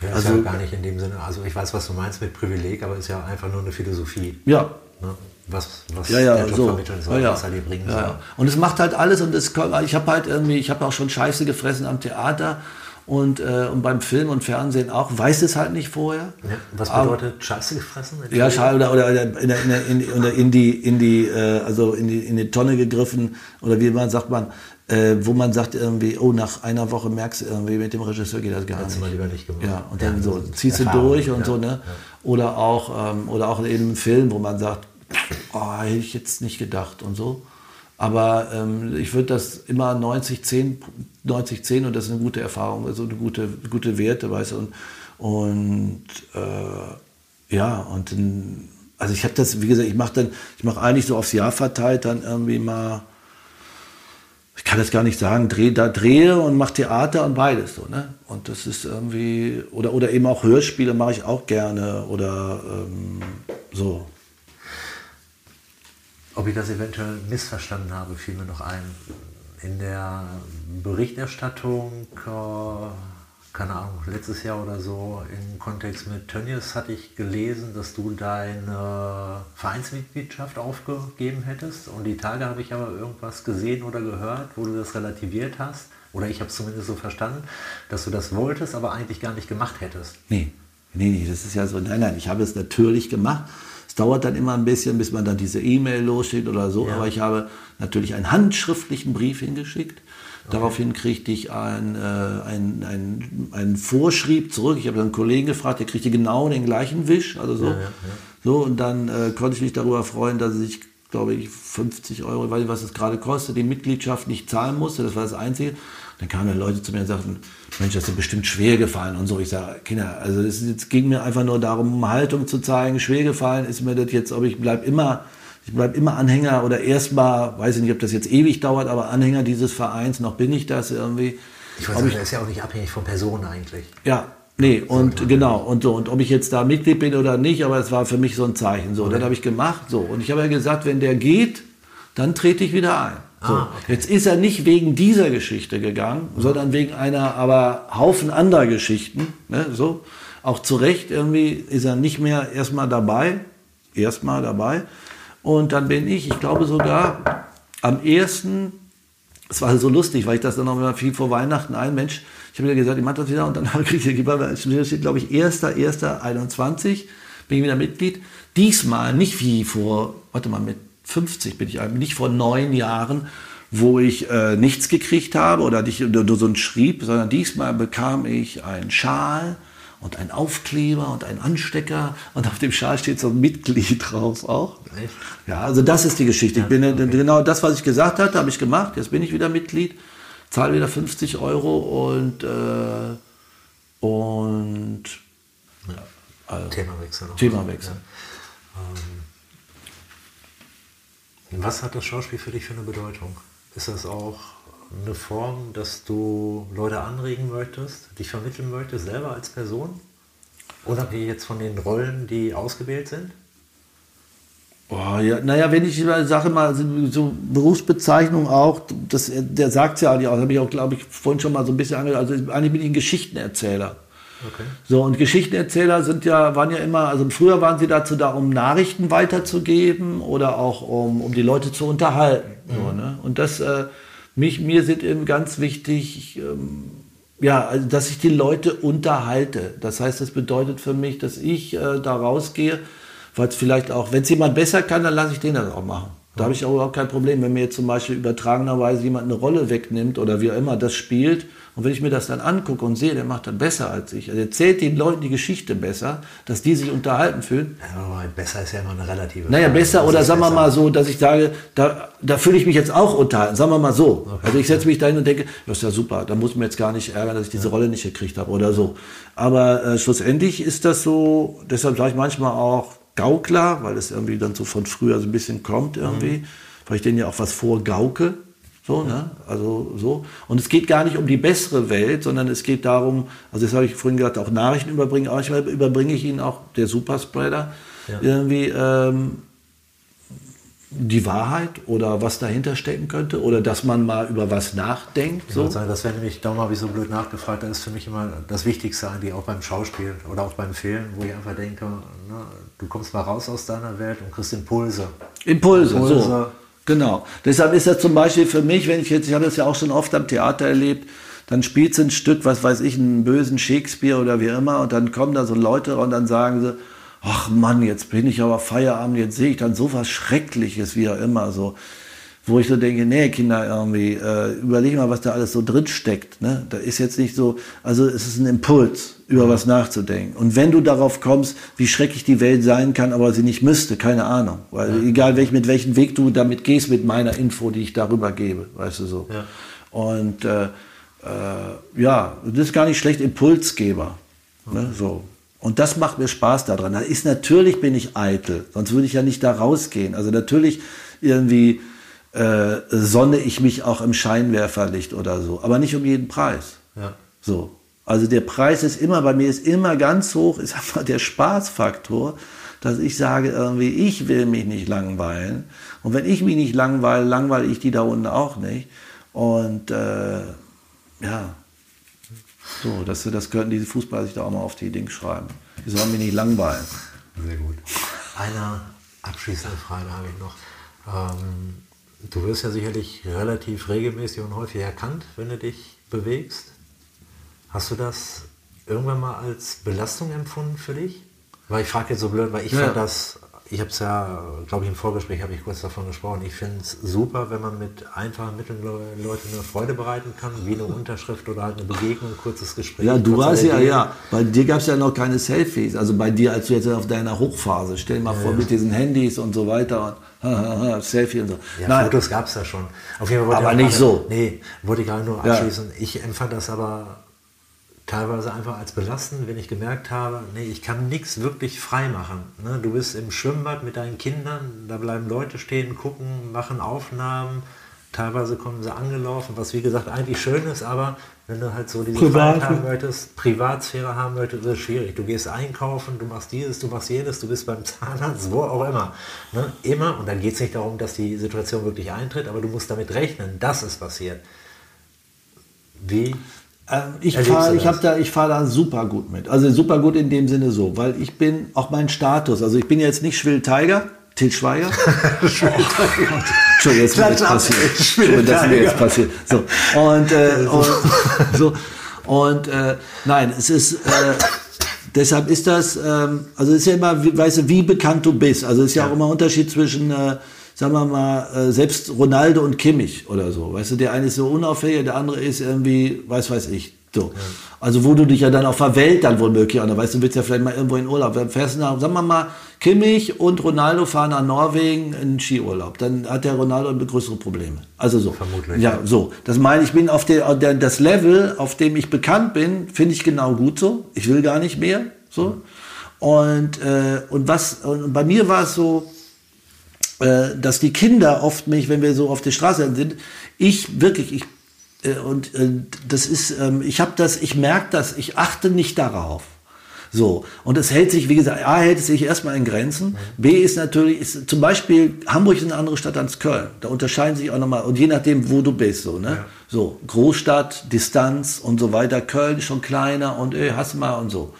Speaker 1: ja,
Speaker 2: ist also, ja gar nicht in dem Sinne. Also ich weiß, was du meinst mit Privileg, aber es ist ja einfach nur eine Philosophie.
Speaker 1: Ja.
Speaker 2: Ne? Was, was
Speaker 1: ja, ja, der Job so.
Speaker 2: vermitteln soll,
Speaker 1: ja,
Speaker 2: was er dir bringen soll.
Speaker 1: Und es macht halt alles und es, ich habe halt irgendwie, ich habe auch schon Scheiße gefressen am Theater und, äh, und beim Film und Fernsehen auch, weiß es halt nicht vorher.
Speaker 2: Ja, was bedeutet Aber, Scheiße gefressen?
Speaker 1: Ja, Scheiße oder, oder in, in, in, in, die, in die, äh, also in die, in die Tonne gegriffen oder wie man sagt man, äh, wo man sagt irgendwie, oh, nach einer Woche merkst du irgendwie, mit dem Regisseur geht das gar
Speaker 2: Hättest
Speaker 1: nicht.
Speaker 2: mal lieber nicht gemacht.
Speaker 1: Ja, und dann ja, so ziehst du durch und ja, so, ne? Oder auch, ähm, oder auch in einem Film, wo man sagt, oh, hätte ich jetzt nicht gedacht und so. Aber ähm, ich würde das immer 90, 10, 90, 10 und das ist eine gute Erfahrung, also eine gute, gute Werte, weißt du. Und, und äh, ja, und also ich habe das, wie gesagt, ich mache dann, ich mache eigentlich so aufs Jahr verteilt dann irgendwie mal, ich kann das gar nicht sagen, dreh, da drehe und mache Theater und beides so, ne? Und das ist irgendwie, oder, oder eben auch Hörspiele mache ich auch gerne oder ähm, so.
Speaker 2: Ob ich das eventuell missverstanden habe, fiel mir noch ein. In der Berichterstattung, äh, keine Ahnung, letztes Jahr oder so, im Kontext mit Tönnies hatte ich gelesen, dass du deine Vereinsmitgliedschaft aufgegeben hättest. Und die Tage habe ich aber irgendwas gesehen oder gehört, wo du das relativiert hast. Oder ich habe es zumindest so verstanden, dass du das wolltest, aber eigentlich gar nicht gemacht hättest.
Speaker 1: Nee, nee, nee, das ist ja so, nein, nein, ich habe es natürlich gemacht dauert dann immer ein bisschen, bis man dann diese E-Mail losschickt oder so. Ja. Aber ich habe natürlich einen handschriftlichen Brief hingeschickt. Okay. Daraufhin kriegte ich ein, äh, ein, ein, ein Vorschrieb zurück. Ich habe dann einen Kollegen gefragt, der kriegte genau den gleichen Wisch. Also so. Ja, ja, so und dann äh, konnte ich mich darüber freuen, dass ich, glaube ich, 50 Euro, ich weiß nicht, was es gerade kostet, die Mitgliedschaft nicht zahlen musste. Das war das Einzige. Dann kamen dann Leute zu mir und sagten, Mensch, das ist bestimmt schwer gefallen und so. Ich sage, Kinder, also es ging mir einfach nur darum, Haltung zu zeigen. Schwer gefallen ist mir das jetzt, ob ich bleib immer, ich bleib immer Anhänger oder erstmal, weiß ich nicht, ob das jetzt ewig dauert, aber Anhänger dieses Vereins, noch bin ich das irgendwie.
Speaker 2: Ich weiß nicht, das ist ja auch nicht abhängig von Personen eigentlich.
Speaker 1: Ja, Nee, und genau, und so, und ob ich jetzt da Mitglied bin oder nicht, aber es war für mich so ein Zeichen. So, okay. das habe ich gemacht. So, und ich habe ja gesagt, wenn der geht, dann trete ich wieder ein. So. Ah, okay. Jetzt ist er nicht wegen dieser Geschichte gegangen, mhm. sondern wegen einer aber Haufen anderer Geschichten. Ne, so. Auch zu Recht irgendwie ist er nicht mehr erstmal dabei. Erstmal dabei. Und dann bin ich, ich glaube sogar am ersten, es war so lustig, weil ich das dann noch mal viel vor Weihnachten ein, Mensch, ich habe wieder gesagt, ich mache das wieder und dann kriege ich, steht, glaube ich, 1.1.21 bin ich wieder Mitglied. Diesmal nicht wie vor, warte mal, mit 50 bin ich nicht vor neun Jahren, wo ich äh, nichts gekriegt habe oder nicht nur so ein Schrieb, sondern diesmal bekam ich einen Schal und einen Aufkleber und einen Anstecker und auf dem Schal steht so ein Mitglied drauf auch. Echt? Ja, also das ist die Geschichte. Ja, ich bin okay. genau das, was ich gesagt hatte, habe ich gemacht. Jetzt bin ich wieder Mitglied, zahle wieder 50 Euro und äh, und
Speaker 2: ja, also, Themawechsel.
Speaker 1: Themawechsel. Ja.
Speaker 2: Ähm, was hat das Schauspiel für dich für eine Bedeutung? Ist das auch eine Form, dass du Leute anregen möchtest, dich vermitteln möchtest, selber als Person? Unabhängig jetzt von den Rollen, die ausgewählt sind?
Speaker 1: Oh, ja, naja, wenn ich sage mal, so Berufsbezeichnung auch, das, der sagt es ja eigentlich auch, habe ich auch, glaube ich, vorhin schon mal so ein bisschen angehört, also eigentlich bin ich ein Geschichtenerzähler. Okay. So, und Geschichtenerzähler sind ja, waren ja immer, also früher waren sie dazu da, um Nachrichten weiterzugeben oder auch um, um die Leute zu unterhalten. Mhm. So, ne? Und das, äh, mich, mir sind eben ganz wichtig, ähm, ja, also, dass ich die Leute unterhalte. Das heißt, das bedeutet für mich, dass ich äh, da rausgehe, weil es vielleicht auch, wenn es jemand besser kann, dann lasse ich den das auch machen. Da habe ich auch überhaupt kein Problem, wenn mir jetzt zum Beispiel übertragenerweise jemand eine Rolle wegnimmt oder wie auch immer das spielt Und wenn ich mir das dann angucke und sehe, der macht das besser als ich, also er erzählt den Leuten die Geschichte besser, dass die sich unterhalten fühlen.
Speaker 2: Ja, besser ist ja immer eine relative.
Speaker 1: Naja, besser
Speaker 2: Was
Speaker 1: oder sagen wir mal so, dass ich sage, da, da fühle ich mich jetzt auch unterhalten. Sagen wir mal so. Also ich setze mich dahin und denke, das ist ja super, da muss ich mir jetzt gar nicht ärgern, dass ich diese Rolle nicht gekriegt habe oder so. Aber äh, schlussendlich ist das so, deshalb sage ich manchmal auch Gaukler, weil es irgendwie dann so von früher so ein bisschen kommt irgendwie, weil ich denen ja auch was vorgauke. So, ne? Also so. Und es geht gar nicht um die bessere Welt, sondern es geht darum, also das habe ich vorhin gesagt, auch Nachrichten überbringen, aber manchmal überbringe ich ihnen auch der Superspreader irgendwie ähm, die Wahrheit oder was dahinter stecken könnte oder dass man mal über was nachdenkt.
Speaker 2: Ich
Speaker 1: So.
Speaker 2: sagen, das wäre nämlich, darum habe ich so blöd nachgefragt, das ist für mich immer das Wichtigste eigentlich auch beim Schauspiel oder auch beim Film, wo ich einfach denke, ne, du kommst mal raus aus deiner Welt und kriegst Impulse.
Speaker 1: Impulse, so. Genau. Deshalb ist das zum Beispiel für mich, wenn ich jetzt, ich habe das ja auch schon oft am Theater erlebt, dann spielt sie ein Stück, was weiß ich, einen bösen Shakespeare oder wie immer, und dann kommen da so Leute und dann sagen sie, ach Mann, jetzt bin ich aber Feierabend, jetzt sehe ich dann so was Schreckliches, wie auch immer, so. Wo ich so denke, nee, Kinder, irgendwie, äh, überleg mal, was da alles so drin steckt. Ne? Da ist jetzt nicht so, also es ist ein Impuls, über was nachzudenken. Und wenn du darauf kommst, wie schrecklich die Welt sein kann, aber sie nicht müsste, keine Ahnung. Weil egal welch, mit welchem Weg du damit gehst, mit meiner Info, die ich darüber gebe, weißt du so.
Speaker 2: Ja.
Speaker 1: Und äh, äh, ja, das ist gar nicht schlecht, Impulsgeber. Ne? So. Und das macht mir Spaß daran. Da ist natürlich bin ich eitel, sonst würde ich ja nicht da rausgehen. Also natürlich irgendwie äh, sonne ich mich auch im Scheinwerferlicht oder so, aber nicht um jeden Preis.
Speaker 2: Ja.
Speaker 1: So. Also der Preis ist immer, bei mir ist immer ganz hoch, ist einfach der Spaßfaktor, dass ich sage irgendwie, ich will mich nicht langweilen. Und wenn ich mich nicht langweile, langweile ich die da unten auch nicht. Und äh, ja, so, das, das könnten diese Fußballer sich da auch mal auf die Dings schreiben. Die sollen mich nicht langweilen.
Speaker 2: Sehr gut. Eine abschließende Frage habe ich noch. Ähm, du wirst ja sicherlich relativ regelmäßig und häufig erkannt, wenn du dich bewegst. Hast du das irgendwann mal als Belastung empfunden für dich? Weil ich frage jetzt so blöd, weil ich
Speaker 1: Ja.
Speaker 2: fand das, ich habe es ja, glaube ich, im Vorgespräch habe ich kurz davon gesprochen. Ich finde es super, wenn man mit einfachen Mitteln Le- Leuten eine Freude bereiten kann, wie eine Unterschrift oder halt eine Begegnung, ein kurzes Gespräch.
Speaker 1: Ja, du warst ja,
Speaker 2: Ideen.
Speaker 1: ja. Bei dir gab es ja noch keine Selfies. Also bei dir, als du jetzt auf deiner Hochphase, stell dir mal vor, mit diesen Handys und so weiter und ha, ha, ha, Selfie und so.
Speaker 2: Ja,
Speaker 1: Nein,
Speaker 2: Fotos gab es ja schon. Auf jeden Fall
Speaker 1: Aber nicht
Speaker 2: gerade-
Speaker 1: so.
Speaker 2: Nee, wollte ich gerade nur
Speaker 1: Ja.
Speaker 2: abschließen. Ich empfand das aber teilweise einfach als belastend, wenn ich gemerkt habe, nee, ich kann nichts wirklich frei machen. Ne? Du bist im Schwimmbad mit deinen Kindern, da bleiben Leute stehen, gucken, machen Aufnahmen. Teilweise kommen sie angelaufen, was wie gesagt eigentlich schön ist, aber wenn du halt so diese
Speaker 1: Privat-
Speaker 2: haben möchtest, Privatsphäre haben möchtest, ist es schwierig. Du gehst einkaufen, du machst dieses, du machst jenes, du bist beim Zahnarzt, wo auch immer. Ne? Immer, und dann geht es nicht darum, dass die Situation wirklich eintritt, aber du musst damit rechnen, dass es passiert. Wie?
Speaker 1: Ähm, ich fahre ich
Speaker 2: das?
Speaker 1: hab da, ich fahr da super gut mit. Also super gut in dem Sinne so, weil ich bin auch mein Status. Also ich bin jetzt nicht Schwill Tiger, Til Schweiger. Entschuldigung, jetzt
Speaker 2: ab,
Speaker 1: passiert. Entschuldigung, das mir jetzt passiert. So. Und, äh, und, so. und äh, nein, es ist. Äh, Deshalb ist das, ähm, also es ist ja immer, weißt du, wie bekannt du bist. Also es ist ja, auch immer ein Unterschied zwischen, äh, sagen wir mal, äh, selbst Ronaldo und Kimmich oder so. Weißt du, der eine ist so unauffällig, der andere ist irgendwie, weiß weiß ich. So. Also wo du dich ja dann auf der Welt dann womöglich an, weißt du, du willst ja vielleicht mal irgendwo in Urlaub. Dann fährst du nach, sagen wir mal, Kimmich und Ronaldo fahren nach Norwegen in Skiurlaub. Dann hat der Ronaldo größere Probleme. Also so.
Speaker 2: Vermutlich.
Speaker 1: Ja, so. Das meine ich, bin auf der, der, das Level, auf dem ich bekannt bin, finde ich genau gut so. Ich will gar nicht mehr. So. Und, äh, und was, und bei mir war es so, dass die Kinder oft mich, wenn wir so auf der Straße sind, ich wirklich, ich, äh, und äh, das ist, ähm, ich habe das, ich merke das, ich achte nicht darauf. So, und es hält sich, wie gesagt, A hält es sich erstmal in Grenzen. B ist natürlich, ist, zum Beispiel, Hamburg ist eine andere Stadt als Köln. Da unterscheiden sich auch nochmal, und je nachdem, wo du bist, so, ne? So, Großstadt, Distanz und so weiter. Köln ist schon kleiner und äh, hast mal und so.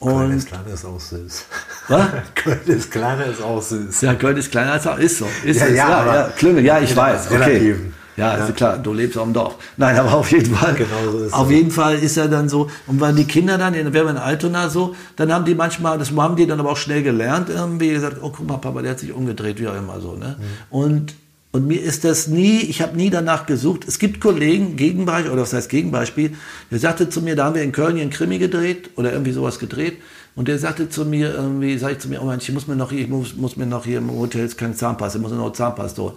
Speaker 2: Köln ist kleiner, ist auch süß.
Speaker 1: Was?
Speaker 2: Köln ist kleiner, ist auch süß.
Speaker 1: ja, Köln ist kleiner als ist so. Ist
Speaker 2: Ja, ja,
Speaker 1: ja,
Speaker 2: aber-
Speaker 1: ja, Klüngel, ja, ich weiß, okay. Ja, ist klar, du lebst auf dem Dorf. Nein, aber auf jeden Fall.
Speaker 2: Genau so ist
Speaker 1: auf
Speaker 2: es.
Speaker 1: jeden Fall ist er dann so. Und wenn die Kinder dann, wenn wir in Altona so, dann haben die manchmal, das haben die dann aber auch schnell gelernt, irgendwie gesagt, oh guck mal, Papa, der hat sich umgedreht, wie auch immer so. Ne?
Speaker 2: Mhm.
Speaker 1: Und, Und mir ist das nie, ich habe nie danach gesucht. Es gibt Kollegen, Gegenbeispiel, oder was heißt Gegenbeispiel, der sagte zu mir, da haben wir in Köln hier einen Krimi gedreht oder irgendwie sowas gedreht. Und der sagte zu mir, irgendwie, sag ich zu mir, oh Mensch, ich muss mir noch, ich muss, muss mir noch hier im Hotel jetzt kein Zahnpasta, ich muss noch Zahnpasta.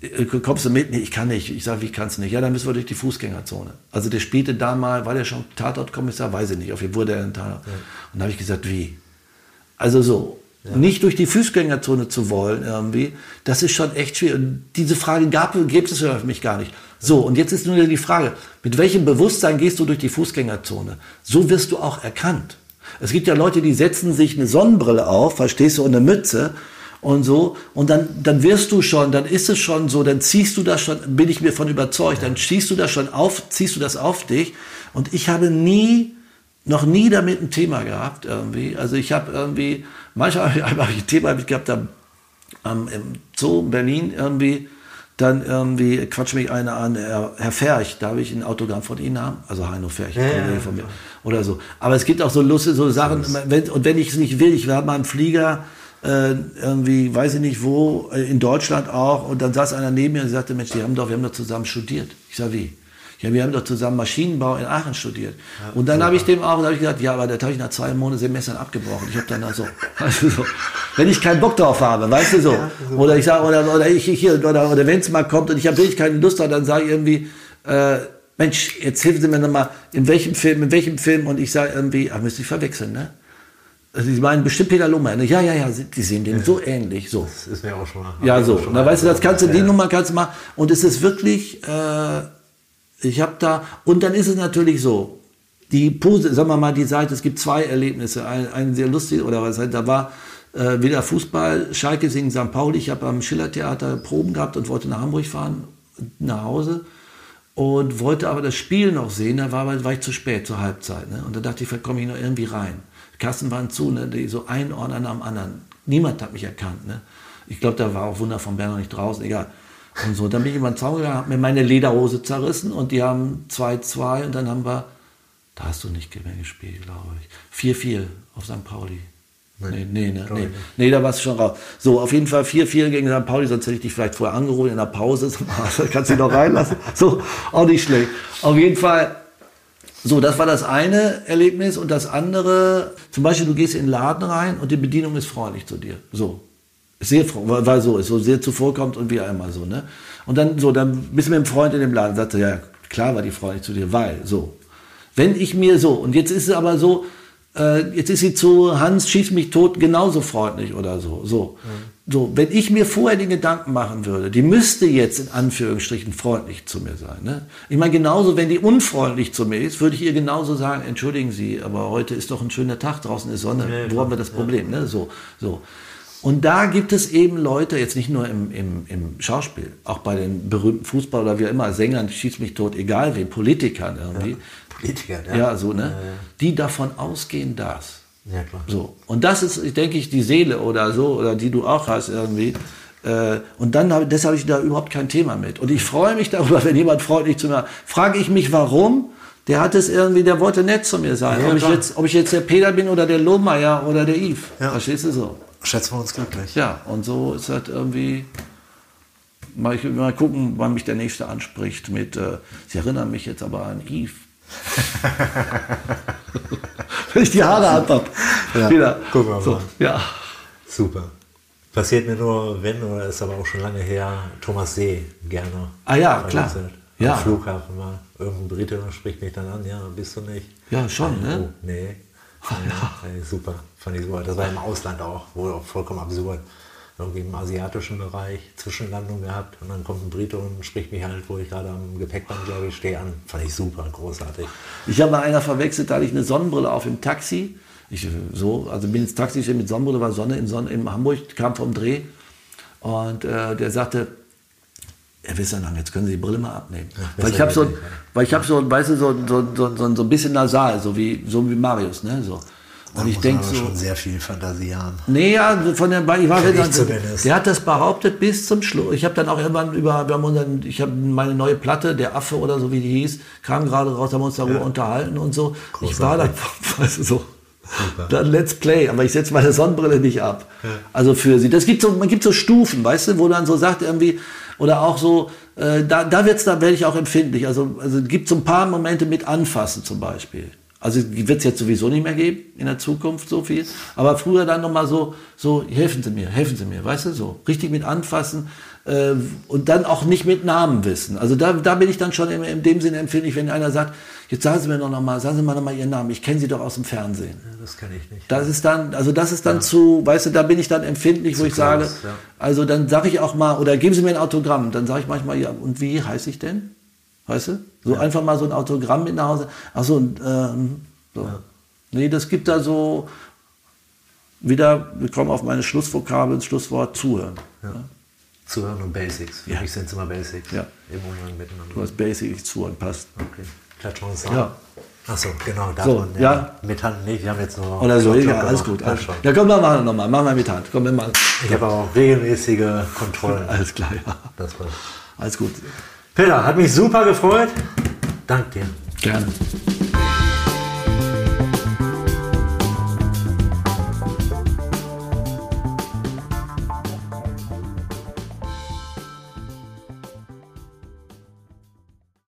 Speaker 1: Äh, kommst du mit? Nee, ich kann nicht. Ich sage, ich kann es nicht. Ja, dann müssen wir durch die Fußgängerzone. Also der spielte da mal, war der schon Tatortkommissar? Weiß ich nicht. Auf jeden Fall wurde er ein Tatort. Ja. Und da habe ich gesagt, wie? Also so, ja. nicht durch die Fußgängerzone zu wollen irgendwie, das ist schon echt schwierig. Und diese Frage gab, gibt es für mich gar nicht. So, und jetzt ist nur die Frage, mit welchem Bewusstsein gehst du durch die Fußgängerzone? So wirst du auch erkannt. Es gibt ja Leute, die setzen sich eine Sonnenbrille auf, verstehst du, und eine Mütze und so. Und dann, dann wirst du schon, dann ist es schon so, dann ziehst du das schon, bin ich mir von überzeugt, dann ziehst du das schon auf, ziehst du das auf dich. Und ich habe nie, noch nie damit ein Thema gehabt irgendwie. Also ich habe irgendwie, manchmal habe ich ein Thema mit gehabt am, am, im Zoo in Berlin irgendwie, dann irgendwie quatscht mich einer an, Herr, Herr Ferch, darf ich ein Autogramm von Ihnen haben? Also Heino Ferch, ja, ja, von mir. Oder so. Aber es gibt auch so lustige so Sachen, wenn, und wenn ich es nicht will, ich war mal im Flieger, äh, irgendwie, weiß ich nicht wo, äh, in Deutschland auch, und dann saß einer neben mir und sagte, Mensch, die haben doch, wir haben doch zusammen studiert. Ich sag, wie? Ja, wir haben doch zusammen Maschinenbau in Aachen studiert. Ja, und dann ja. habe ich dem auch, habe ich gesagt, ja, aber das habe ich nach zwei Monaten Semestern abgebrochen. Ich habe dann also, du so, wenn ich keinen Bock drauf habe, weißt du so, ja, so. oder ich sage, oder, oder ich hier, oder, oder wenn es mal kommt und ich habe wirklich keine Lust drauf, dann sage ich irgendwie, äh, Mensch, jetzt helfen Sie mir nochmal, in welchem Film, in welchem Film, und ich sage irgendwie, ah, müsste ich verwechseln, ne? Also Sie meinen bestimmt Peter Lohmeier. Ne? Ja, ja, ja, die sehen dem ja. so ähnlich. So. Das
Speaker 3: ist mir auch schon mal.
Speaker 1: Ja, so. Na, weißt du, das kannst du, die Nummer kannst du machen. Und es ist wirklich, äh, ich habe da, und dann ist es natürlich so, die Pose, sagen wir mal, die Seite, es gibt zwei Erlebnisse. Ein, ein sehr lustig, oder was, da war äh, wieder Fußball, Schalke singen St. Pauli. Ich habe am Schillertheater Proben gehabt und wollte nach Hamburg fahren, nach Hause. Und wollte aber das Spiel noch sehen, da war, war ich zu spät, zur Halbzeit. Ne? Und da dachte ich, vielleicht komme ich noch irgendwie rein. Kassen waren zu, ne, die so ein Ordner dem anderen. Niemand hat mich erkannt. Ne? Ich glaube, da war auch Wunder von Bern noch nicht draußen, egal. Und so, dann bin ich über den Zaun gegangen, habe mir meine Lederhose zerrissen und die haben 2-2 und dann haben wir, da hast du nicht mehr gespielt, glaube ich, 4-4 auf St. Pauli. Nee, nee, nee, nee, nee, da warst du schon raus. So, auf jeden Fall 4-4 gegen St. Pauli, sonst hätte ich dich vielleicht vorher angerufen in der Pause. kannst du dich noch reinlassen. So, auch nicht schlecht. Auf jeden Fall so, das war das eine Erlebnis und das andere, zum Beispiel, du gehst in den Laden rein und die Bedienung ist freundlich zu dir. So. Sehr, weil so ist, so sehr zuvorkommt und wie einmal so, ne? Und dann, so, dann bist du mit einem Freund in dem Laden, sagte, ja, klar war die freundlich zu dir, weil, so. Wenn ich mir so, und jetzt ist es aber so, äh, jetzt ist sie zu Hans schießt mich tot genauso freundlich oder so. So. Mhm. so, wenn ich mir vorher den Gedanken machen würde, die müsste jetzt in Anführungsstrichen freundlich zu mir sein. Ne? Ich meine, genauso, wenn die unfreundlich zu mir ist, würde ich ihr genauso sagen, entschuldigen Sie, aber heute ist doch ein schöner Tag, draußen ist Sonne, ja, wo haben wir das Problem? Ja. Ne? So, so. Und da gibt es eben Leute, jetzt nicht nur im, im, im Schauspiel, auch bei den berühmten Fußball oder wie immer, Sängern, schießt mich tot, egal wen, Politikern irgendwie. Ja. Politiker, ja. Ja, so, ne? Die davon ausgehen, dass. Ja, klar. So. Und das ist, denke ich, die Seele oder so, oder die du auch hast irgendwie. Äh, und dann habe deshalb habe ich da überhaupt kein Thema mit. Und ich freue mich darüber, wenn jemand freundlich zu mir. Frage ich mich, warum? Der hat es irgendwie, der wollte nett zu mir sein. Ja, ob, ich jetzt, ob ich jetzt der Peter bin oder der Lohmeier oder der Yves. Ja. Verstehst du so?
Speaker 3: Schätzen wir uns glücklich.
Speaker 1: Ja, und so ist halt irgendwie. Mal, mal gucken, wann mich der Nächste anspricht mit, äh, Sie erinnern mich jetzt aber an Yves. Wenn ich die Haare ab
Speaker 3: Ja, Wieder. Gucken wir mal.
Speaker 1: So, ja.
Speaker 3: Super. Passiert mir nur, wenn, oder ist aber auch schon lange her, Thomas See gerne.
Speaker 1: Ah ja, klar.
Speaker 3: Ja. Am Flughafen mal. Irgendein Brite spricht mich dann an, ja, bist du nicht?
Speaker 1: Ja, schon, ne?
Speaker 3: Oh, nee. Ja, ja. super, fand ich super. Das war im Ausland auch, wohl auch vollkommen absurd irgendwie im asiatischen Bereich Zwischenlandung gehabt und dann kommt ein Brite und spricht mich halt, wo ich gerade am Gepäckband, glaube ich, stehe an. Fand ich super, großartig.
Speaker 1: Ich habe mal einer verwechselt, da hatte ich eine Sonnenbrille auf im Taxi. Ich so, also bin ins Taxi mit Sonnenbrille, war Sonne in, Sonne in Hamburg, kam vom Dreh und äh, der sagte, Herr Wisserlang, jetzt können Sie die Brille mal abnehmen. Ja, weil ich habe so, weil ich habe so, weißt du, so, so, so, so, ein bisschen nasal, so wie, so wie Marius, ne, so.
Speaker 3: Und ich denke so. schon sehr viel Fantasie haben.
Speaker 1: Nee, ja, von der, ich war dann, der hat das behauptet bis zum Schluss. Ich habe dann auch irgendwann über, wir haben unseren, ich habe meine neue Platte, der Affe oder so wie die hieß, kam gerade raus, haben wir uns darüber ja. unterhalten und so. Großartig. Ich war dann, weißt du, so. Super. Dann Let's Play, aber ich setze meine Sonnenbrille nicht ab. Ja. Also für sie. Das gibt so, man gibt so Stufen, weißt du, wo dann so sagt irgendwie, oder auch so, äh, da, da wird's, da werde ich auch empfindlich. Also, also es gibt so ein paar Momente mit Anfassen zum Beispiel. Also die wird es jetzt sowieso nicht mehr geben in der Zukunft so viel. Aber früher dann nochmal so, so, helfen Sie mir, helfen Sie mir, weißt du, so. Richtig mit anfassen äh, und dann auch nicht mit Namen wissen. Also da, da bin ich dann schon in, in dem Sinne empfindlich, wenn einer sagt, jetzt sagen Sie mir doch nochmal, sagen Sie mal nochmal Ihren Namen, ich kenne Sie doch aus dem Fernsehen.
Speaker 2: Ja, das kenne ich nicht.
Speaker 1: Das ist dann, also das ist dann zu, weißt du, da bin ich dann empfindlich, wo ich sage,
Speaker 2: close, ja.
Speaker 1: also dann sage ich auch mal, oder geben Sie mir ein Autogramm, dann sage ich manchmal, ja, und wie heiße ich denn? Weißt du? So einfach mal so ein Autogramm mit nach Hause. Ach so, und, ähm, so. Nee, das gibt da so, wieder, wir kommen auf meine Schlussvokabel, das Schlusswort zuhören. Ja.
Speaker 2: Zuhören und Basics. Für
Speaker 1: Ja.
Speaker 2: mich sind es immer Basics
Speaker 1: Ja.
Speaker 2: im Umgang miteinander.
Speaker 1: Du hast basic ich zuhören, passt.
Speaker 2: Okay. Klatschen wir uns
Speaker 1: Ja.
Speaker 2: Achso, genau,
Speaker 1: So,
Speaker 2: davon.
Speaker 1: ja.
Speaker 2: Mit Hand nicht, wir haben jetzt nur.
Speaker 1: Oder so, ja, alles gut.
Speaker 2: Ja,
Speaker 1: Alles.
Speaker 2: schon.
Speaker 1: Ja, komm, wir machen nochmal, machen wir mit Hand. Komm, wir machen.
Speaker 2: Ich habe auch regelmäßige Kontrollen.
Speaker 1: Alles klar, ja.
Speaker 2: Das war.
Speaker 1: Alles gut.
Speaker 2: Peter, hat mich super gefreut. Dank dir.
Speaker 1: Gerne.